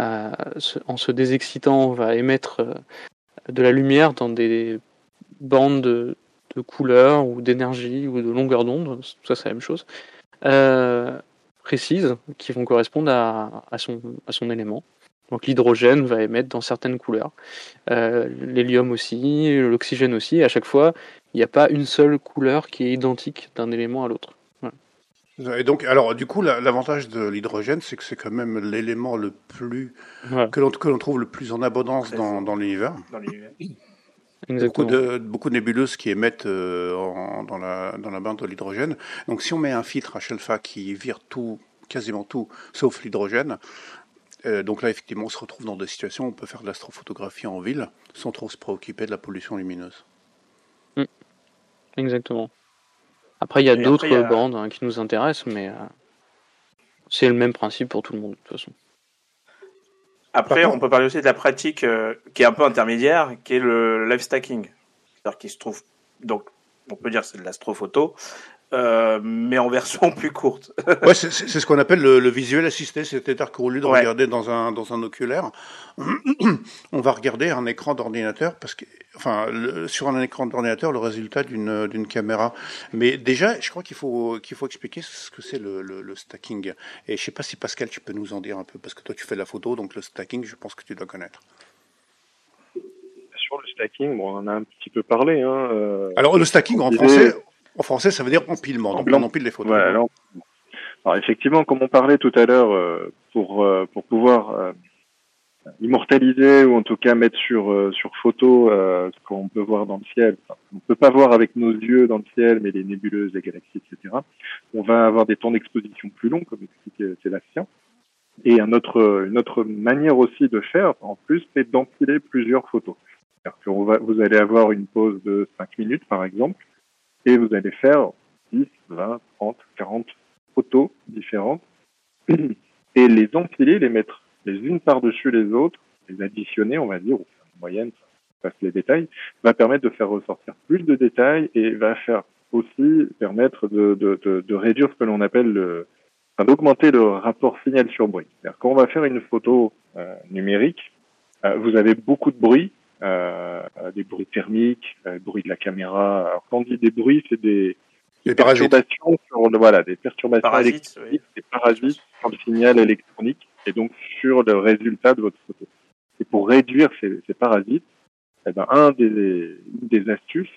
euh, en se désexcitant, va émettre euh, de la lumière dans des bandes de, de couleur ou d'énergie ou de longueur d'onde, ça c'est la même chose, euh, précises qui vont correspondre à, à, son, à son élément. Donc l'hydrogène va émettre dans certaines couleurs, euh, l'hélium aussi, l'oxygène aussi. À chaque fois, il n'y a pas une seule couleur qui est identique d'un élément à l'autre. Et donc, alors, du coup, l'avantage de l'hydrogène, c'est que c'est quand même l'élément le plus ouais. que l'on que l'on trouve le plus en abondance dans, dans l'univers. Beaucoup de, beaucoup de nébuleuses qui émettent euh, en, dans, la, dans la bande de l'hydrogène. Donc, si on met un filtre H-alpha qui vire tout, quasiment tout, sauf l'hydrogène, euh, donc là, effectivement, on se retrouve dans des situations où on peut faire de l'astrophotographie en ville sans trop se préoccuper de la pollution lumineuse. Mmh. Exactement. Après, il y a d'autres a... bandes hein, qui nous intéressent, mais euh, c'est le même principe pour tout le monde, de toute façon. Après, on peut parler aussi de la pratique euh, qui est un peu intermédiaire, qui est le live stacking. C'est-à-dire qu'il se trouve, donc, on peut dire c'est de l'astrophoto, euh, mais en version <laughs> plus courte. ouais, c'est ce qu'on appelle le, le, visuel assisté, c'est-à-dire qu'au lieu de ouais. regarder dans un dans un oculaire, <clears throat> on va regarder un écran d'ordinateur parce que, enfin, le, sur un écran d'ordinateur, le résultat d'une d'une caméra. Mais déjà, je crois qu'il faut qu'il faut expliquer ce que c'est le, le, le, stacking. Et je sais pas si Pascal, tu peux nous en dire un peu parce que toi, tu fais de la photo, donc le stacking, je pense que tu dois connaître sur le stacking, bon, on en a un petit peu parlé. Hein, euh, Alors le stacking en français, en français, ça veut dire empilement. Donc, on empile les photos. Ouais, alors, alors, effectivement, comme on parlait tout à l'heure, euh, pour euh, pour pouvoir euh, immortaliser ou en tout cas mettre sur euh, sur photo euh, ce qu'on peut voir dans le ciel. Enfin, on peut pas voir avec nos yeux dans le ciel, mais les nébuleuses, les galaxies, etc. On va avoir des temps d'exposition plus longs, comme expliquait Sébastien. Et un autre, une autre manière aussi de faire, en plus, c'est d'empiler plusieurs photos. On va, vous allez avoir une pause de 5 minutes, par exemple, et vous allez faire 10, 20, 30, 40 photos différentes. <clears throat> et les empiler, les mettre les unes par-dessus les autres, les additionner, on va dire, ou faire une moyenne, passe les détails, va permettre de faire ressortir plus de détails et va faire aussi permettre de, de, de, de réduire ce que l'on appelle le, enfin, d'augmenter le rapport signal sur bruit. C'est-à-dire quand on va faire une photo euh, numérique, euh, vous avez beaucoup de bruit, des bruits thermiques, euh, bruit de la caméra. Alors quand on dit des bruits, c'est des, perturbations sur le, voilà, des perturbations Parasites, électriques, des parasites sur le signal électronique et donc sur le résultat de votre photo. Et pour réduire ces, ces parasites, eh ben, un des, une des astuces,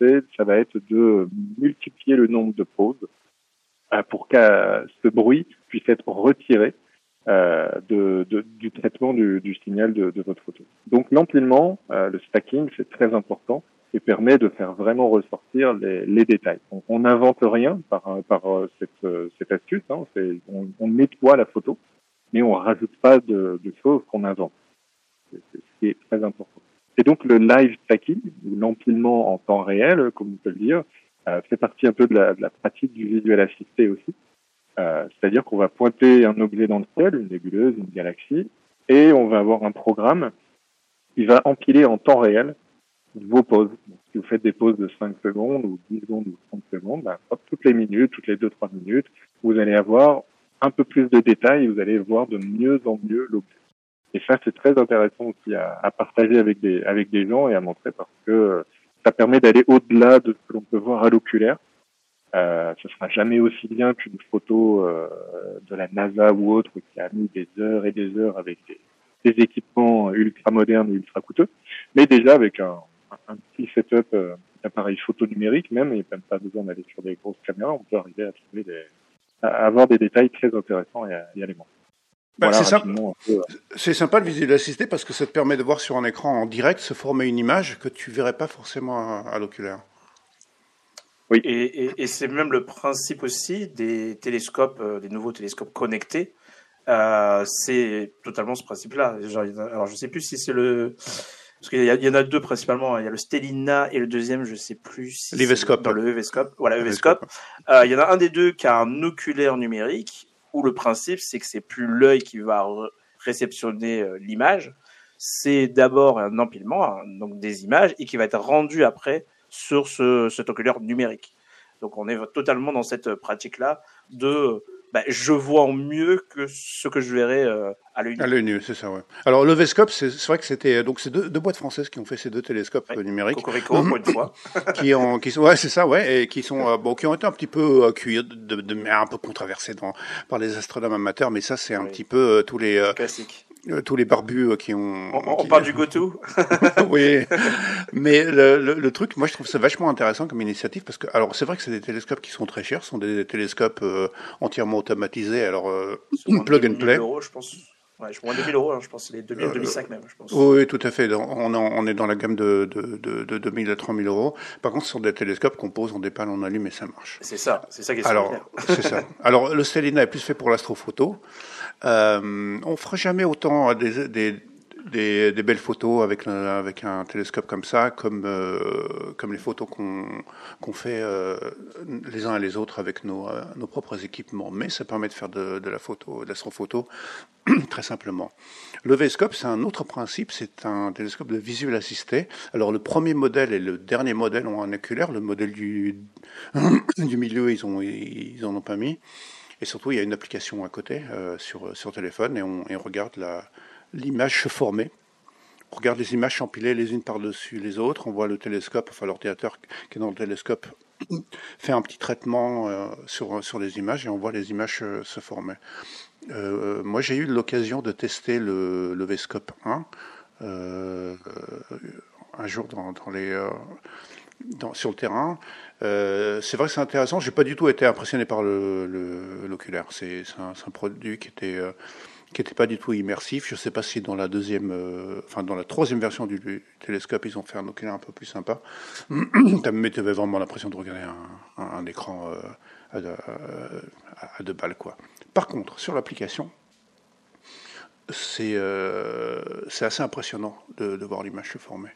c'est, ça va être de multiplier le nombre de pauses euh, pour que ce bruit puisse être retiré euh, de, de- du traitement du, du signal de, de votre photo. Donc l'empilement, euh, le stacking, c'est très important et permet de faire vraiment ressortir les, les détails. On n'invente rien par, par euh, cette, euh, cette astuce, hein. On, on nettoie la photo, mais on rajoute pas de, choses qu'on invente. C'est ce qui très important. Et donc le live stacking, ou l'empilement en temps réel, comme on peut le dire, euh, fait partie un peu de la, de la pratique du visuel assisté aussi. Euh, C'est-à-dire qu'on va pointer un objet dans le ciel, une nébuleuse, une galaxie, et on va avoir un programme qui va empiler en temps réel vos pauses. Donc, si vous faites des pauses de 5 secondes ou 10 secondes ou 30 secondes, bah, toutes les minutes, toutes les 2-3 minutes, vous allez avoir un peu plus de détails vous allez voir de mieux en mieux l'objet. Et ça, c'est très intéressant aussi à, à partager avec des, avec des gens et à montrer parce que euh, ça permet d'aller au-delà de ce que l'on peut voir à l'oculaire. Euh, ce sera jamais aussi bien qu'une photo euh, de la NASA ou autre qui a mis des heures et des heures avec des, des équipements ultra modernes et ultra coûteux, mais déjà avec un, un petit setup euh, d'appareil photo numérique même, il n'y a même pas besoin d'aller sur des grosses caméras, on peut arriver à trouver des, à avoir des détails très intéressants et à, et les montrer. Bah, c'est rapidement, un peu, euh, C'est sympa le visuel assisté parce que ça te permet de voir sur un écran en direct se former une image que tu verrais pas forcément à, à l'oculaire. Et, et, et c'est même le principe aussi des télescopes, euh, des nouveaux télescopes connectés. Euh, c'est totalement ce principe-là. Alors, je sais plus si c'est le. Parce qu'il y, en a deux principalement. Il y a le Stellina et le deuxième, je sais plus. Si c'est L'Evescope. Le Evescope. Voilà, Evescope. Euh, il y en a un des deux qui a un oculaire numérique où le principe, c'est que c'est plus l'œil qui va réceptionner euh, l'image. C'est d'abord un empilement, hein, donc des images, et qui va être rendu après sur ce, cet oculaire numérique. Donc on est totalement dans cette pratique-là de bah, je vois en mieux que ce que je verrais euh, à l'œil nu. À l'œil nu, c'est ça, ouais. Alors, le Vescope, c'est vrai que c'était. Donc, c'est deux, deux boîtes françaises qui ont fait ces deux télescopes Ouais. euh, numériques. Cocorico, pour une fois. qui ont, qui sont, ouais, c'est ça, ouais, et qui sont, euh, bon, qui ont été un petit peu euh, cuits, de, de, un peu controversés dans, par les astronomes amateurs, mais ça, c'est un Oui. petit peu euh, tous les, euh, Classique. euh, tous les barbus euh, qui ont. On, on qui- parle du go-to. <laughs> <laughs> oui, mais le, le, le truc, moi, je trouve ça vachement intéressant comme initiative parce que, alors, c'est vrai que c'est des télescopes qui sont très chers, ce sont des télescopes euh, entièrement automatisés, alors euh, plug and 2000 play. euros, je pense. Ouais, je moins de 2000 euros, hein, je pense. Les 2000, Euh, 2005 même, je pense. Oui, oui, tout à fait. On, est dans la gamme de, de, de, de 2000 à 3000 euros. Par contre, ce sont des télescopes qu'on pose, on dépanne, on allume et ça marche. C'est ça, c'est ça qui est Alors, c'est ça. Alors, le Stellina est plus fait pour l'astrophoto. Euh, on fera jamais autant des, des, des, des belles photos avec, avec un télescope comme ça, comme, euh, comme les photos qu'on qu'on fait euh, les uns et les autres avec nos, euh, nos propres équipements. Mais ça permet de faire de, de la photo, de l'astrophoto, <clears throat> très simplement. Le Vescope, c'est un autre principe, c'est un télescope de visuel assisté. Alors le premier modèle et le dernier modèle ont un oculaire, le modèle du, <clears throat> du milieu, ils ont ils en ont pas mis. Et surtout, il y a une application à côté euh, sur sur téléphone et on, et on regarde l'image se former. On regarde les images s'empiler les unes par-dessus les autres. On voit le télescope, enfin l'ordinateur qui est dans le télescope <coughs> fait un petit traitement euh, sur sur les images et on voit les images euh, se former. Euh, moi, j'ai eu l'occasion de tester le, le Vescope 1 euh, un jour dans, dans les, euh, dans, sur le terrain. Euh, c'est vrai que c'est intéressant. J'ai pas du tout été impressionné par le, le- l'oculaire. C'est, un, produit qui était euh, qui était pas du tout immersif. Je sais pas si dans la deuxième, euh, enfin dans la troisième version du, télescope, ils ont fait un oculaire un peu plus sympa. Mais tu avais vraiment l'impression de regarder un, écran à, deux- balles, quoi. Par contre, sur l'application, c'est assez impressionnant de voir l'image se former.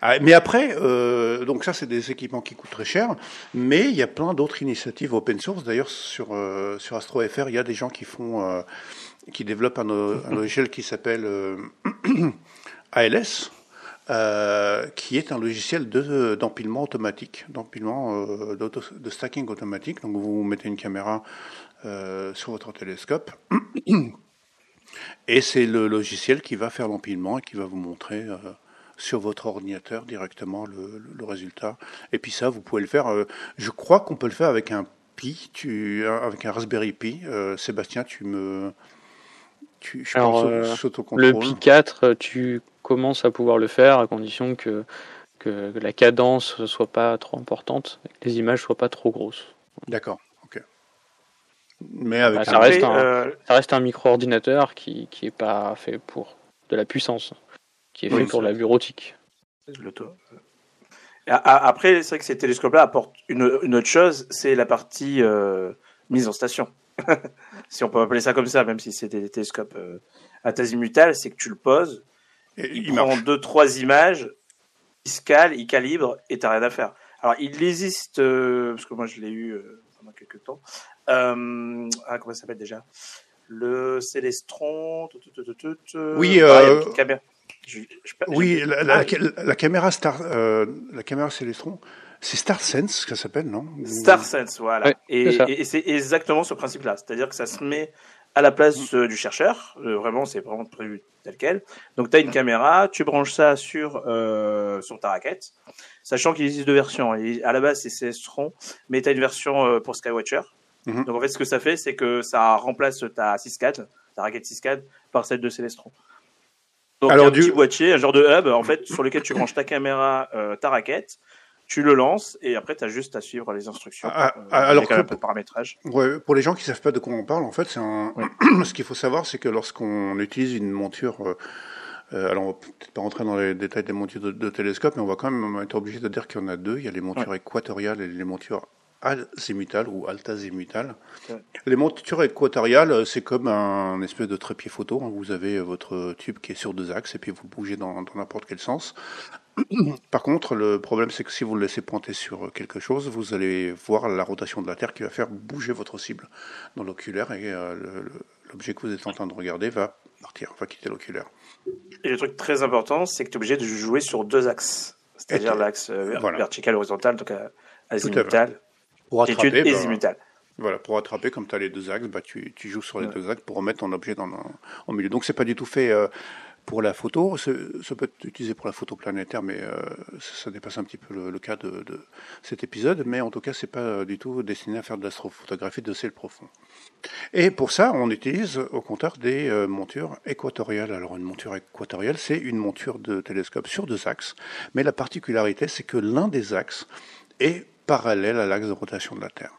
Ah, mais après, euh, donc ça, c'est des équipements qui coûtent très cher, mais il y a plein d'autres initiatives open source. D'ailleurs, sur euh, sur AstroFR, il y a des gens qui font, euh, qui développent un, logiciel qui s'appelle <clears throat> ALS, qui est un logiciel de d'empilement automatique, d'empilement de stacking automatique. Donc vous mettez une caméra sur votre télescope. <clears throat> Et c'est le logiciel qui va faire l'empilement et qui va vous montrer sur votre ordinateur directement le, résultat. Et puis ça, vous pouvez le faire. euh, je crois qu'on peut le faire avec un Pi, tu, avec un Raspberry Pi. Euh, Sébastien, tu me, tu, je Alors, pense, euh, Le. Pi 4, tu commences à pouvoir le faire à condition que, que la cadence soit pas trop importante et que les images soient pas trop grosses. D'accord. Ok. Mais avec Bah, un- ça reste un- euh, Ça reste un micro-ordinateur qui qui est pas fait pour de la puissance, qui est Oui, fait pour la bureautique. l'auto. A- a- Après, c'est vrai que ces télescopes-là apportent une, une autre chose, c'est la partie euh, mise en station. <laughs> si on peut appeler ça comme ça, même si c'est des télescopes euh, à azimutal, c'est que tu le poses, et il, il prend deux, trois images, il se cale, il calibre, et t'as rien à faire. Alors, il existe, euh, parce que moi je l'ai eu euh, pendant quelques temps, euh, ah, comment ça s'appelle déjà? Le Célestron, tout, tout, tout, tout, tout, tout. Oui, Ah, il y a euh, une petite caméra. Je- je- Oui, la, la, Ah, la- la caméra Star, euh, la caméra Célestron, c'est StarSense que ça s'appelle, non? Ou- StarSense, voilà. Ouais, et c'est exactement ce principe-là. C'est-à-dire que ça se met à la place euh, du chercheur. Euh, vraiment, c'est vraiment prévu tel quel. Donc, tu as une caméra, tu branches ça sur, euh, sur ta raquette, sachant qu'il existe deux versions. Et à la base, c'est Celestron, mais tu as une version euh, pour Skywatcher. Mhm. Donc, en fait, ce que ça fait, c'est que ça remplace ta 6CAD, ta raquette 6CAD, par celle de Celestron. Donc, Alors, un du- petit boîtier, un genre de hub, en fait, sur lequel tu branches ta caméra, euh, ta raquette, tu le lances, et après, tu as juste à suivre les instructions. Ah, euh, ah, alors que de paramétrage. Ouais, pour les gens qui savent pas de quoi on parle, en fait, c'est un. <clears throat> Ce qu'il faut savoir, c'est que lorsqu'on utilise une monture, euh, euh, alors on va peut-être pas rentrer dans les détails des montures de, de télescope, mais on va quand même être obligé de dire qu'il y en a deux. Il y a les montures équatoriales et les montures azimutales ou altazimutales. Ouais. Les montures équatoriales, euh, c'est comme un espèce de trépied photo. hein. Vous avez votre tube qui est sur deux axes et puis vous bougez dans, n'importe quel sens. <clears throat> Par contre, le problème, c'est que si vous le laissez pointer sur quelque chose, vous allez voir la rotation de la Terre qui va faire bouger votre cible dans l'oculaire et euh, l'objet que vous êtes en train de regarder va partir, va quitter l'oculaire. Et le truc très important, c'est que tu es obligé de jouer sur deux axes. C'est-à-dire l'axe euh, voilà. vertical, horizontal, donc euh, azimutal, Pour attraper, azimutale. voilà, pour attraper, comme tu as les deux axes, bah, tu, tu joues sur les Ouais. deux axes pour remettre ton objet dans, le- au milieu. Donc c'est pas du tout fait euh, pour la photo. Ça peut être utilisé pour la photo planétaire, mais euh, ça, ça dépasse un petit peu le, le cas de, de cet épisode. Mais en tout cas, c'est pas euh, du tout destiné à faire de l'astrophotographie de ciel profond. Et pour ça, on utilise au contraire des euh, montures équatoriales. Alors une monture équatoriale, c'est une monture de télescope sur deux axes, mais la particularité, c'est que l'un des axes est parallèle à l'axe de rotation de la Terre.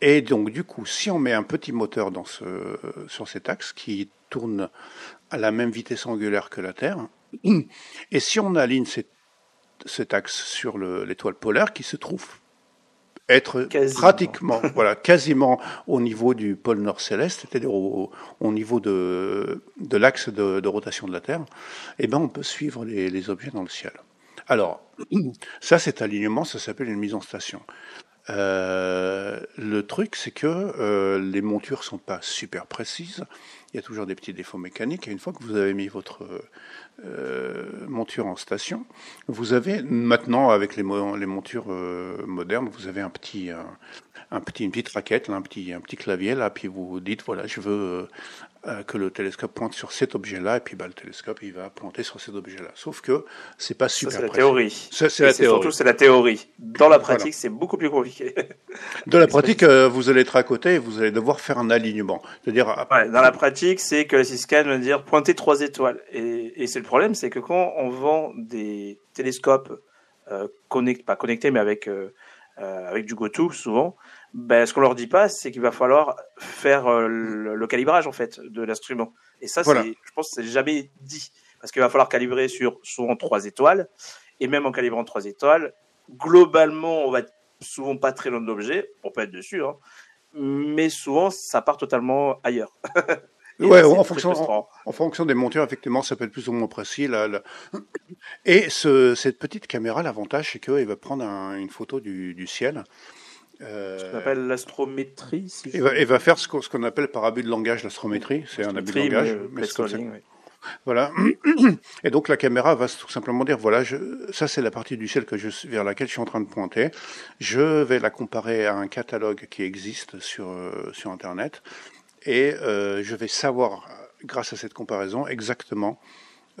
Et donc du coup, si on met un petit moteur dans ce, sur cet axe qui tourne à la même vitesse angulaire que la Terre, et si on aligne cet, cet axe sur le- l'étoile polaire qui se trouve être Quasiment. pratiquement, <laughs> voilà, quasiment au niveau du pôle nord céleste, c'est-à-dire au, au niveau de, de l'axe de, de rotation de la Terre, eh ben on peut suivre les, les objets dans le ciel. Alors, <clears throat> ça, cet alignement, ça s'appelle une mise en station. Euh, le truc, c'est que euh, les montures sont pas super précises. Il y a toujours des petits défauts mécaniques. Et une fois que vous avez mis votre euh, monture en station, vous avez maintenant, avec les, mo- les montures modernes, vous avez un petit, un, un petit, une petite raquette, là, un petit, un petit clavier là, puis vous dites voilà, je veux que le télescope pointe sur cet objet-là, et puis bah, le télescope il va pointer sur cet objet-là. Sauf que c'est pas super c'est la théorie. Ça, c'est la théorie. Surtout, c'est la théorie. Dans la Voilà. pratique, c'est beaucoup plus compliqué. <laughs> De la <laughs> pratique, euh, vous allez être à côté et vous allez devoir faire un alignement. C'est-à-dire, Ouais, dans la pratique, c'est que la Ciscan veut dire pointer trois étoiles. Et, et c'est le problème, c'est que quand on vend des télescopes euh, connect, pas connectés, mais avec euh, euh, avec du GoTo souvent, ben, ce qu'on leur dit pas, c'est qu'il va falloir faire euh, le, le calibrage en fait de l'instrument. Et ça, Voilà. je pense, que c'est jamais dit parce qu'il va falloir calibrer sur souvent trois étoiles. Et même en calibrant trois étoiles, globalement, on va être souvent pas très loin de l'objet. On peut être dessus, hein, mais souvent, ça part totalement ailleurs. <laughs> Ouais, là, en fonction, en, fonction des montures, effectivement, ça peut être plus ou moins précis. Là, là. Et ce, cette petite caméra, l'avantage, c'est qu'elle va prendre un- une photo du, du ciel. Euh, Ce qu'on appelle l'astrométrie. Si et, va, et va faire ce qu'on appelle par abus de langage l'astrométrie. C'est un abus de langage. mais, mais c'est comme ça. placeholding, ouais. Voilà. Et donc la caméra va tout simplement dire voilà, je, ça c'est la partie du ciel que je, vers laquelle je suis en train de pointer. Je vais la comparer à un catalogue qui existe sur euh, sur internet et euh, je vais savoir grâce à cette comparaison exactement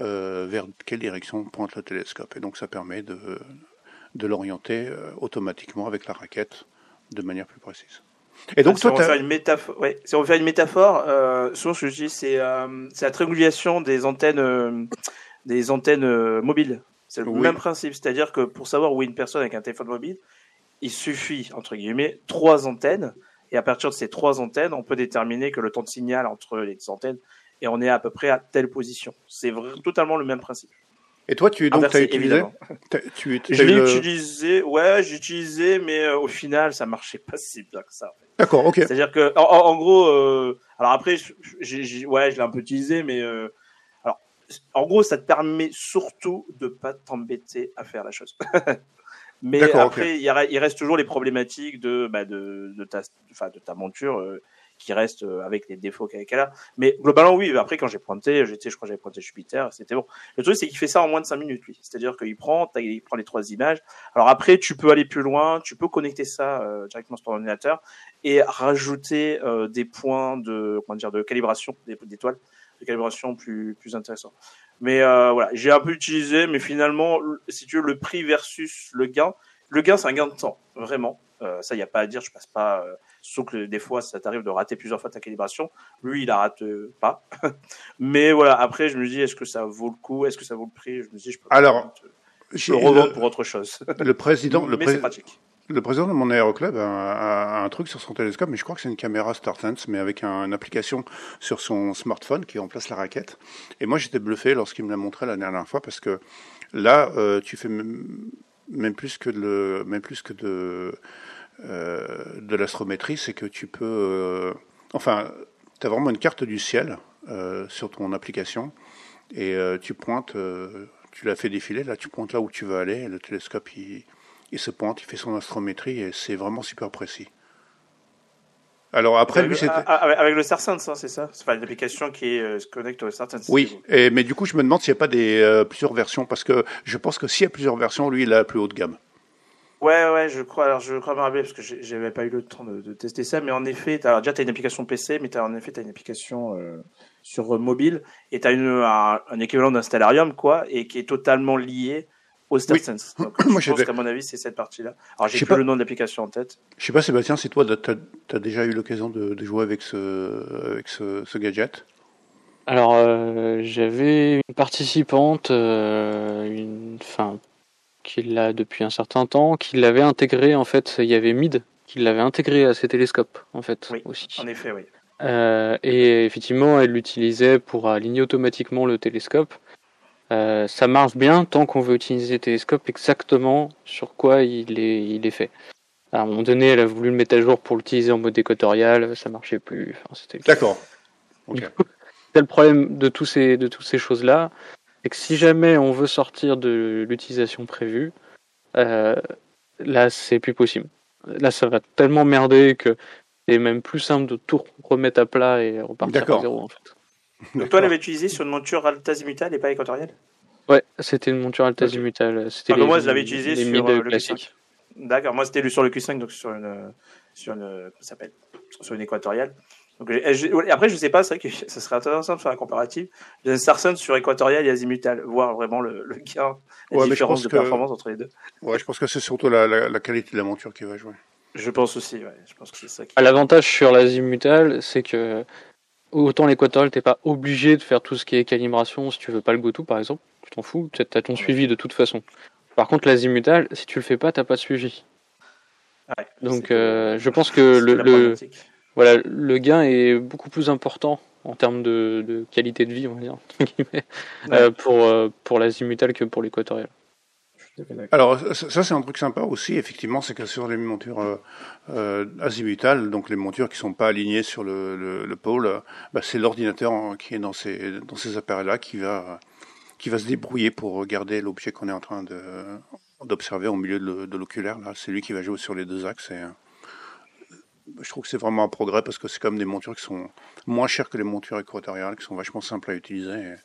euh, vers quelle direction pointe le télescope. Et donc ça permet de de l'orienter euh, automatiquement avec la raquette de manière plus précise. Et donc Ah, si toi, on veut t'as- faire une métaphore, ouais, si on veut faire une métaphore, euh, souvent ce que je dis, c'est euh, c'est la triangulation des antennes, euh, des antennes mobiles. C'est le Oui. même principe, c'est-à-dire que pour savoir où est une personne avec un téléphone mobile, il suffit entre guillemets trois antennes, et à partir de ces trois antennes, on peut déterminer que le temps de signal entre les antennes et on est à peu près à telle position. C'est totalement le même principe. Et toi tu donc t'as Inversé, utilisé, évidemment. t'as- tu, t'as Je eu l'ai le- utilisé, ouais, j'ai utilisé, mais euh, au final, ça marchait pas si bien que ça. D'accord, ok. C'est-à-dire que, en, gros, euh, alors après, ouais, je l'ai un peu utilisé, mais euh, alors, en gros, ça te permet surtout de pas t'embêter à faire la chose. <laughs> mais après, il, reste toujours les problématiques de, bah, de, de ta, de ta monture qui reste euh, avec les défauts qu'elle a. Mais globalement, oui. Après, quand j'ai pointé, j'étais, je crois, j'avais pointé Jupiter, c'était bon. Le truc, c'est qu'il fait ça en moins de 5 minutes, lui. C'est-à-dire qu'il prend, il prend les trois images. Alors après, tu peux aller plus loin, tu peux connecter ça euh, directement sur ton ordinateur et rajouter euh, des points de comment dire de calibration d'étoiles de calibration plus plus intéressants mais euh, voilà j'ai un peu utilisé mais finalement le- si tu veux le prix versus le gain le gain c'est un gain de temps vraiment euh, ça il y a pas à dire je passe pas euh, sauf que des fois ça t'arrive de rater plusieurs fois ta calibration. Lui il la rate euh, pas. <laughs> Mais voilà après je me dis est-ce que ça vaut le coup? Est-ce que ça vaut le prix? Je me dis je peux Alors, je le revendre pour autre chose. Le président, <laughs> le, mais pré- c'est pratique. le président de mon aéroclub a, un truc sur son télescope, mais je crois que c'est une caméra StarSense, mais avec un- une application sur son smartphone qui remplace la raquette. Et moi, j'étais bluffé lorsqu'il me l'a montré la dernière fois, parce que là, euh, tu fais même, même plus que de, même plus que de, de l'astrométrie, c'est que tu peux, euh, enfin, tu as vraiment une carte du ciel euh, sur ton application, et euh, tu pointes, euh, tu l'as fait défiler, là, tu pointes là où tu veux aller, et le télescope, il il se pointe, il fait son astrométrie et c'est vraiment super précis. Alors après, lui, avec, c'était... ah, avec- avec le StarSense, hein, c'est ça? C'est pas une application qui euh, se connecte au StarSense. Oui, et, mais du coup, je me demande s'il n'y a pas des, euh, plusieurs versions, parce que je pense que s'il y a plusieurs versions, lui, il a la plus haute gamme. Ouais, ouais, je crois. Alors, je crois me rappeler parce que j'avais pas eu le temps de, de tester ça, mais en effet, t'as- alors déjà, tu as une application PC, mais as, en effet, tu as une application euh, sur euh, mobile et tu as une, un, un équivalent d'un Stellarium, quoi, et qui est totalement lié au StarSense. Donc, Moi, je pense qu'à mon avis, c'est cette partie-là. Alors, Je j'ai plus pas. le nom de l'application en tête. Je sais pas, Sébastien, si toi, tu as, déjà eu l'occasion de, de jouer avec ce, avec ce, ce gadget? Alors, euh, j'avais une participante, euh, une, enfin, qui l'a depuis un certain temps, qui l'avait intégré, en fait, il y avait Mid qui l'avait intégré à ses télescopes, en fait, Oui, aussi. En effet, oui. Euh, et effectivement, elle l'utilisait pour aligner automatiquement le télescope. Euh, ça marche bien tant qu'on veut utiliser le télescope exactement sur quoi il est, il est fait. À un moment donné, elle a voulu le mettre à jour pour l'utiliser en mode équatorial, ça marchait plus. Enfin, c'était D'accord. Ok. <laughs> c'est le problème de tous ces de toutes ces choses là, c'est que si jamais on veut sortir de l'utilisation prévue, euh, là c'est plus possible. Là ça va tellement merder que c'est même plus simple de tout remettre à plat et repartir D'accord. à zéro en fait. Donc, toi, l'avais utilisé sur une monture altazimutale et pas équatoriale Ouais, c'était une monture altazimutale. C'était Ah, les, moi, je l'avais utilisé les sur, euh, le classiques. D'accord, moi c'était sur le Q5, donc sur une, sur une, s'appelle, sur une équatoriale. Donc, je- après, je sais pas, c'est vrai que <laughs> ça serait intéressant de faire un comparatif. J'ai un StarSense sur équatoriale et azimutale, voir vraiment le, le gain, la Ouais, différence pense de que- performance entre les deux. Ouais, je pense que c'est surtout la, la, la qualité de la monture qui va jouer. Je pense aussi, ouais, je pense que c'est ça qui. L'avantage sur l'azimutal, c'est que autant l'équatorial, t'es pas obligé de faire tout ce qui est calibration si tu veux pas le go-to par exemple, tu t'en fous, tu as ton suivi de toute façon. Par contre, l'azimutal, si tu le fais pas, t'as pas de suivi. Ouais, Donc, euh, je pense que le. Voilà, le gain est beaucoup plus important en termes de, de qualité de vie, on va dire, entre guillemets, Ouais. euh, pour, euh, pour l'azimutal que pour l'équatorial. Je suis Alors ça c'est un truc sympa aussi, effectivement, c'est que sur les montures euh, euh, azimutales, donc les montures qui sont pas alignées sur le, le, le pôle, bah, c'est l'ordinateur qui est dans ces dans ces appareils-là qui va qui va se débrouiller pour regarder l'objet qu'on est en train de d'observer au milieu de l'oculaire. Là, c'est lui qui va jouer sur les deux axes. Et, je trouve que c'est vraiment un progrès parce que c'est comme des montures qui sont moins chères que les montures équatoriales, qui sont vachement simples à utiliser. Et,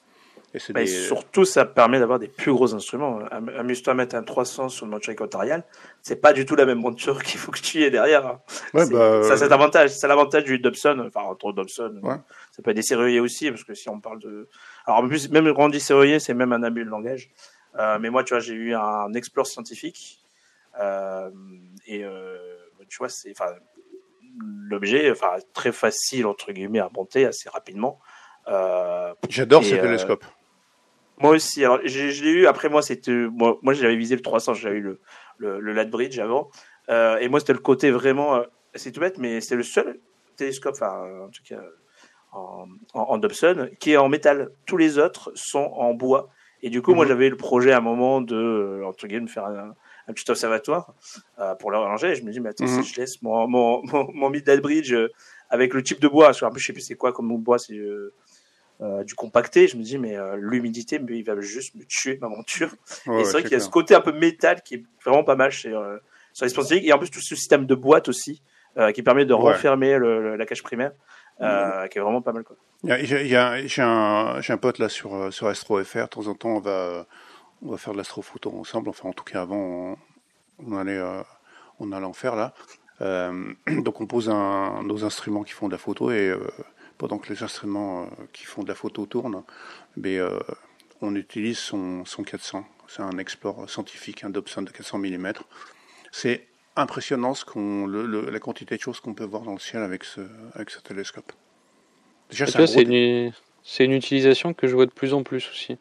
bah, surtout, ça permet d'avoir des plus gros instruments. Amuse-toi à mettre un 300 sur une monture équatoriale. C'est pas du tout la même monture <laughs> qu'il faut que tu aies derrière. Hein. Ouais, bah, ça, c'est l'avantage. C'est l'avantage du Dobson. Enfin, entre Dobson. Ouais. Ça peut être des serruriers aussi, parce que si on parle de, alors en plus, même quand on dit serrurier, c'est même un abus de langage. Euh, mais moi, tu vois, j'ai eu un explore scientifique. Euh, et euh, tu vois, c'est, enfin, l'objet, enfin, très facile entre guillemets à monter assez rapidement. Euh, J'adore ce télescope. Moi aussi. Alors, je, l'ai eu. Après, moi, c'était moi, moi j'avais visé le 300. J'avais eu le le, le Bridge avant. Euh, et moi, c'était le côté vraiment. Euh, c'est tout bête, mais c'est le seul télescope, enfin, en tout cas, en, en, Dobson, qui est en métal. Tous les autres sont en bois. Et du coup, moi, mhm. j'avais le projet à un moment de, entre guillemets, de faire un, un petit observatoire euh, pour le ranger. Et je me dis, mais attends, mhm. si je laisse mon, mon, mon, mon Bridge euh, avec le type de bois, je, je sais plus c'est quoi comme bois, c'est euh, du compacté. Je me dis, mais l'humidité, il va juste me tuer ma monture. et c'est vrai qu'il y a ce côté un peu métal qui est vraiment pas mal chez, sur les sponsoring. Et en plus, tout ce système de boîte aussi, qui permet de refermer le, la cache primaire, qui est vraiment pas mal. J'ai un, un, pote là sur, sur AstroFR. De temps en temps, on va, on va faire de l'astrophoto ensemble. Enfin, en tout cas, avant, on, allait, on allait en faire là. <clears throat> donc on pose un, nos instruments qui font de la photo et pendant que les instruments euh, qui font de la photo tournent, mais, euh, on utilise son, son 400. C'est un Explore scientifique, un Dobson de 400 mm. C'est impressionnant ce qu'on, le, la quantité de choses qu'on peut voir dans le ciel avec ce, avec ce télescope. Déjà, c'est, une, c'est une utilisation que je vois de plus en plus aussi.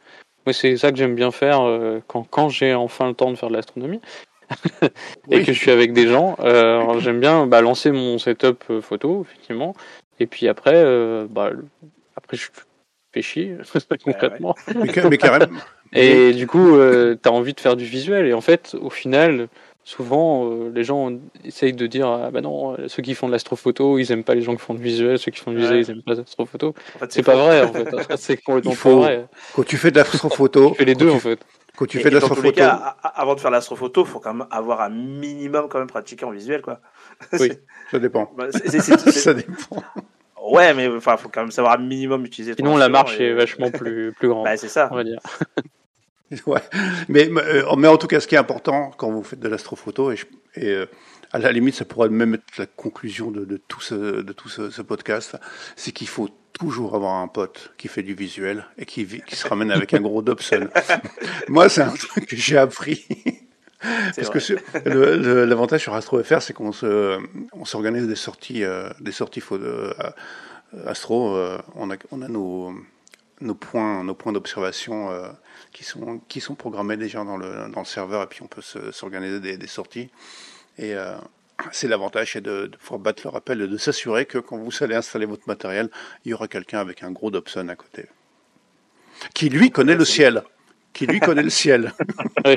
Moi, c'est ça que j'aime bien faire euh, quand, quand j'ai enfin le temps de faire de l'astronomie. <laughs> et que je suis avec des gens, euh, <laughs> j'aime bien bah, lancer mon setup photo, effectivement, et puis après, euh, bah, après je fais chier, <laughs> concrètement. Mais, carrément. Et du coup, euh, tu as envie de faire du visuel. Et en fait, au final, souvent, euh, les gens essayent de dire ah bah non, ceux qui font de l'astrophoto, ils aiment pas les gens qui font du visuel, ceux qui font du visuel, ils aiment pas l'astrophoto. En fait, c'est pas vrai, en fait. c'est complètement faut, vrai. Quand tu fais de l'astrophoto, tu fais les deux, en fait. Quand tu fais de l'astrophoto. Avant de faire l'astrophoto, faut quand même avoir un minimum quand même pratiqué en visuel, quoi. <laughs> Oui, ça dépend. Bah, <laughs> ça dépend. Ouais, mais enfin, faut quand même savoir un minimum utiliser. Sinon, la marche est vachement plus plus grande. Bah, c'est ça. On va dire. <laughs> ouais, mais euh, mais en tout cas, ce qui est important quand vous faites de l'astrophoto et, et euh, à la limite, ça pourrait même être la conclusion de, de tout ce de tout ce, ce podcast, c'est qu'il faut toujours avoir un pote qui fait du visuel et qui, qui se ramène avec un gros Dobson. <laughs> Moi, c'est un truc que j'ai appris. Parce que l'avantage sur AstroFR, c'est qu'on se, on s'organise des sorties, euh, des sorties euh, Astro. On a, on a nos, nos points, nos points d'observation qui sont, qui sont programmés déjà dans le, dans le serveur, et puis on peut s'organiser des, des, sorties. Et c'est l'avantage, c'est de, de, pouvoir battre le rappel et de s'assurer que quand vous allez installer votre matériel, il y aura quelqu'un avec un gros Dobson à côté, qui lui connaît le ciel, qui lui connaît le ciel. <laughs>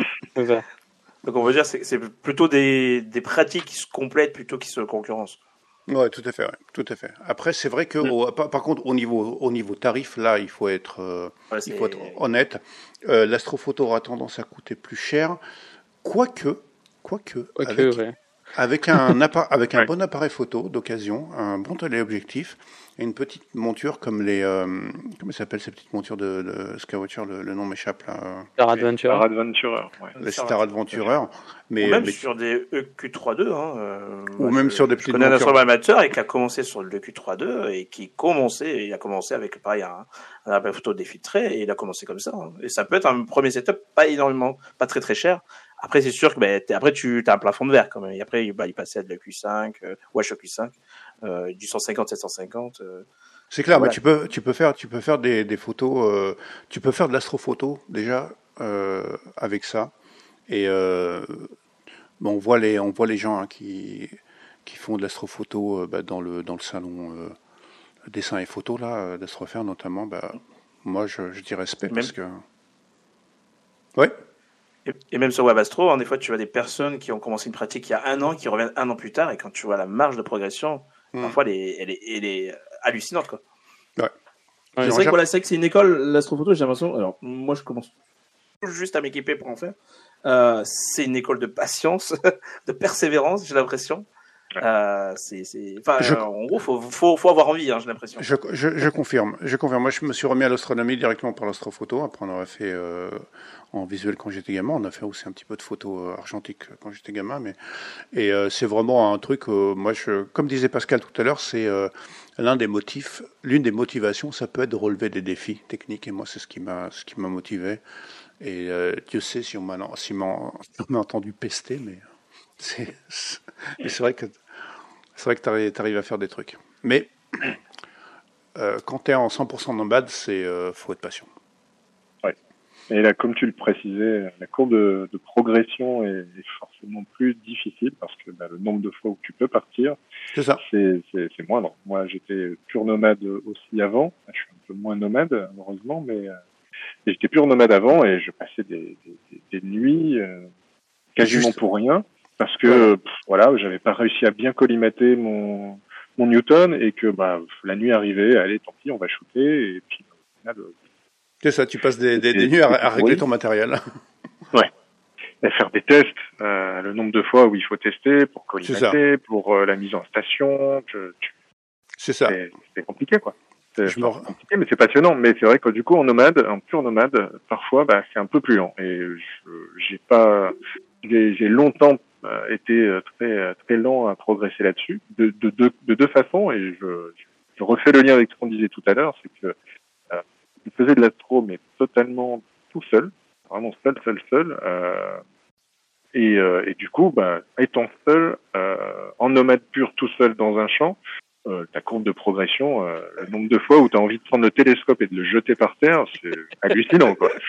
Donc on veut dire c'est c'est plutôt des, des pratiques qui se complètent plutôt qui se concurrencent. Ouais, tout à fait, ouais, tout à fait. Après, c'est vrai que mm. par, contre, au niveau au niveau tarif, là, il faut être euh, il faut être honnête. Euh, L'astrophoto aura tendance à coûter plus cher, quoique quoique, avec, avec un <laughs> avec un bon appareil photo d'occasion, un bon téléobjectif et une petite monture comme les euh, comment s'appelle ces petites montures de, de Skywatcher le, le, nom m'échappe là Star Adventurer Star Adventurer ouais. les Star Adventurer mais ou même mais... sur des EQ32 hein, euh, ou même je, sur des petites je connais un astronaute amateur et qui a commencé sur le EQ32 et qui commençait il a commencé avec pareil un, un appareil photo défiltré et il a commencé comme ça hein. et ça peut être un premier setup pas énormément pas très très cher après, c'est sûr que bah, après tu as un plafond de verre quand même. Et après, bah, il passait à de la Q5, euh, Wash Q5, euh, du 150, 750. Euh, c'est clair, voilà. mais tu peux, tu peux faire, tu peux faire des, des photos, euh, tu peux faire de l'astrophoto déjà avec ça. Et on voit les, on voit les gens hein, qui, qui font de l'astrophoto bah, dans le dans le salon dessin et photo là, d'astrofaire notamment. Bah, moi, je, je dis respect Même... parce que. Ouais. Et, et même sur WebAstro, hein, des fois, tu vois des personnes qui ont commencé une pratique il y a un an, qui reviennent un an plus tard, et quand tu vois la marge de progression, Hmm. parfois, elle est, elle est, elle est hallucinante, quoi. Ouais, c'est vrai que voilà, c'est vrai que c'est une école, l'astrophoto, j'ai l'impression. Alors, moi, je commence juste à m'équiper pour en faire. Euh, c'est une école de patience, <laughs> de persévérance, j'ai l'impression. Euh, c'est, c'est, enfin, Je- euh, en gros, faut, faut, faut avoir envie, hein, j'ai l'impression. Je, je, je confirme, je confirme. Moi, je me suis remis à l'astronomie directement par l'astrophoto. Après, on aurait fait euh, en visuel quand j'étais gamin. On a fait aussi un petit peu de photos argentiques quand j'étais gamin. Mais et euh, c'est vraiment un truc. euh, moi, je, comme disait Pascal tout à l'heure, c'est euh, l'un des motifs, l'une des motivations, ça peut être de relever des défis techniques. Et moi, c'est ce qui m'a, ce qui m'a motivé. Et euh, Dieu sait si on m'a, si on m'a entendu pester, mais c'est, c'est mais c'est vrai que c'est vrai que t'arrives, t'arrives à faire des trucs. Mais euh, quand tu es en 100% nomade, c'est euh, faut être patient. Et là, comme tu le précisais, la courbe de, de progression est, est forcément plus difficile parce que bah, le nombre de fois où tu peux partir, C'est moindre. Moi, j'étais pur nomade aussi avant. Je suis un peu moins nomade, heureusement, mais euh, j'étais pur nomade avant et je passais des, des, des- des nuits euh, quasiment Juste. pour rien parce que pff, voilà, j'avais pas réussi à bien collimater mon mon Newton et que bah la nuit arrivait, allez, tant pis, on va shooter et puis au final, euh, C'est ça, tu passes des, des, nuits à, à régler oui. ton matériel. <laughs> et faire des tests, euh, le nombre de fois où il faut tester pour collimater, pour euh, la mise en station, tu- C'est ça. c'est compliqué quoi. C'est compliqué, mais c'est passionnant. Mais c'est vrai que du coup, en nomade, en pur nomade, parfois, bah, c'est un peu plus lent. Et j'ai pas, j'ai longtemps été euh, très euh, très lent à progresser là-dessus, de, de, de, de deux façons. Et je, je refais le lien avec ce qu'on disait tout à l'heure, c'est que euh, je faisais de l'astro, mais totalement tout seul, vraiment seul, seul, seul. Euh, et, euh, et du coup, bah, étant seul, euh, en nomade pur, tout seul dans un champ, euh, ta courbe de progression, euh, le nombre de fois où tu as envie de prendre le télescope et de le jeter par terre, c'est hallucinant, quoi. <laughs>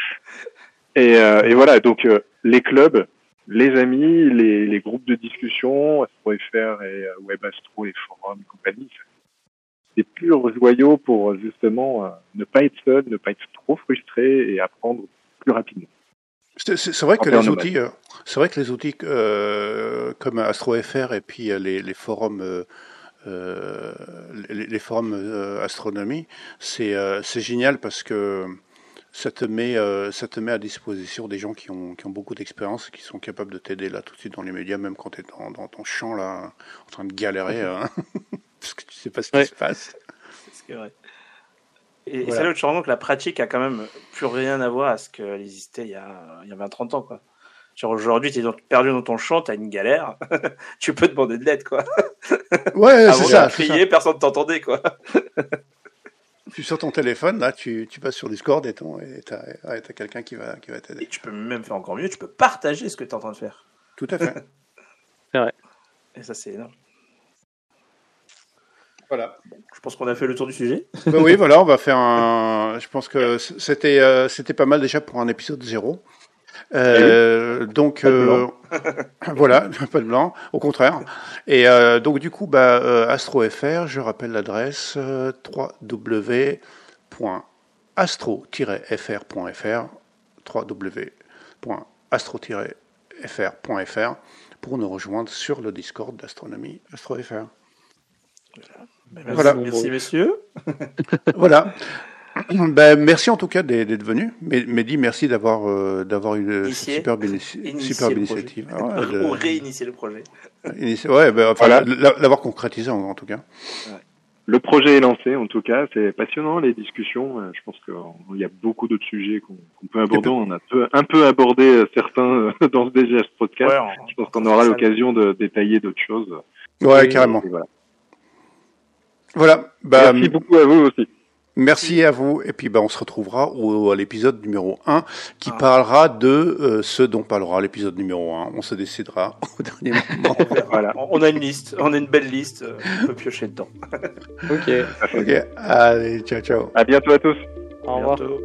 Et, euh, et voilà, donc euh, les clubs, les amis, les, les groupes de discussion, AstroFR et euh, WebAstro et forums et compagnie, c'est des purs joyaux pour justement euh, ne pas être seul, ne pas être trop frustré et apprendre plus rapidement. C'est vrai que les outils, euh, c'est vrai que les outils euh, comme AstroFR et puis les, les forums, les, les forums astronomie, c'est génial parce que ça te met, euh, ça te met à disposition des gens qui ont, qui ont beaucoup d'expérience, qui sont capables de t'aider là tout de suite dans les médias, même quand tu es dans, dans ton champ là, en train de galérer, hein, <laughs> parce que tu sais pas ce qui Ouais. se passe. C'est vrai. Et, et Voilà. c'est là où tu te rends compte que la pratique a quand même plus rien à voir à ce qu'elle existait il y a, il y a 20-30 ans, quoi. Genre aujourd'hui, tu es perdu dans ton champ, t'as une galère, <laughs> tu peux demander de l'aide, quoi. Ouais, <laughs> c'est ça. c'est ça. crier, personne t'entendait, quoi. Tu sors ton téléphone, là, tu, tu passes sur Discord et ton- et t'as ouais, t'as quelqu'un qui va, qui va t'aider. Et tu peux même faire encore mieux, tu peux partager ce que tu es en train de faire. Tout à fait. <laughs> Et ça, c'est énorme. voilà. Je pense qu'on a fait le tour du sujet. Bah oui, voilà, on va faire un. Je pense que c'était euh, c'était pas mal déjà pour un épisode zéro. Euh, donc Pas de euh, voilà, <laughs> pas de blanc, au contraire. Et euh, donc du coup, bah, AstroFR, je rappelle l'adresse euh, www.astro-fr.fr, www.astro-fr.fr pour nous rejoindre sur le Discord d'Astronomie AstroFR. Merci, Voilà. merci messieurs. Voilà. <coughs> Ben, merci en tout cas d'être venu. Mehdi, merci d'avoir euh, d'avoir eu cette superbe, <laughs> initiative. Ah ouais, de- <laughs> Ou réinitier le projet. <laughs> initie- ouais, ben, enfin, Voilà. l'avoir concrétisé en, en tout cas. Le projet est lancé, en tout cas, c'est passionnant les discussions. Euh, Je pense qu'il y a beaucoup d'autres sujets qu'on peut aborder. On a peu- un peu abordé euh, certains euh, dans ce DGS podcast. Ouais, on- Je pense qu'on aura l'occasion de détailler d'autres choses. Ouais, Et- carrément. et voilà. Voilà. Bah, Merci beaucoup à vous aussi. Merci à vous. Et puis, bah, on se retrouvera au, à l'épisode numéro 1 qui Ah. parlera de euh, ce dont parlera l'épisode numéro 1. On se décidera <laughs> au dernier moment. <laughs> Voilà. On a une liste, on a une belle liste, euh, on peut piocher dedans. Ok. ok. Allez, ciao, ciao. À bientôt à tous. Au revoir. Bientôt.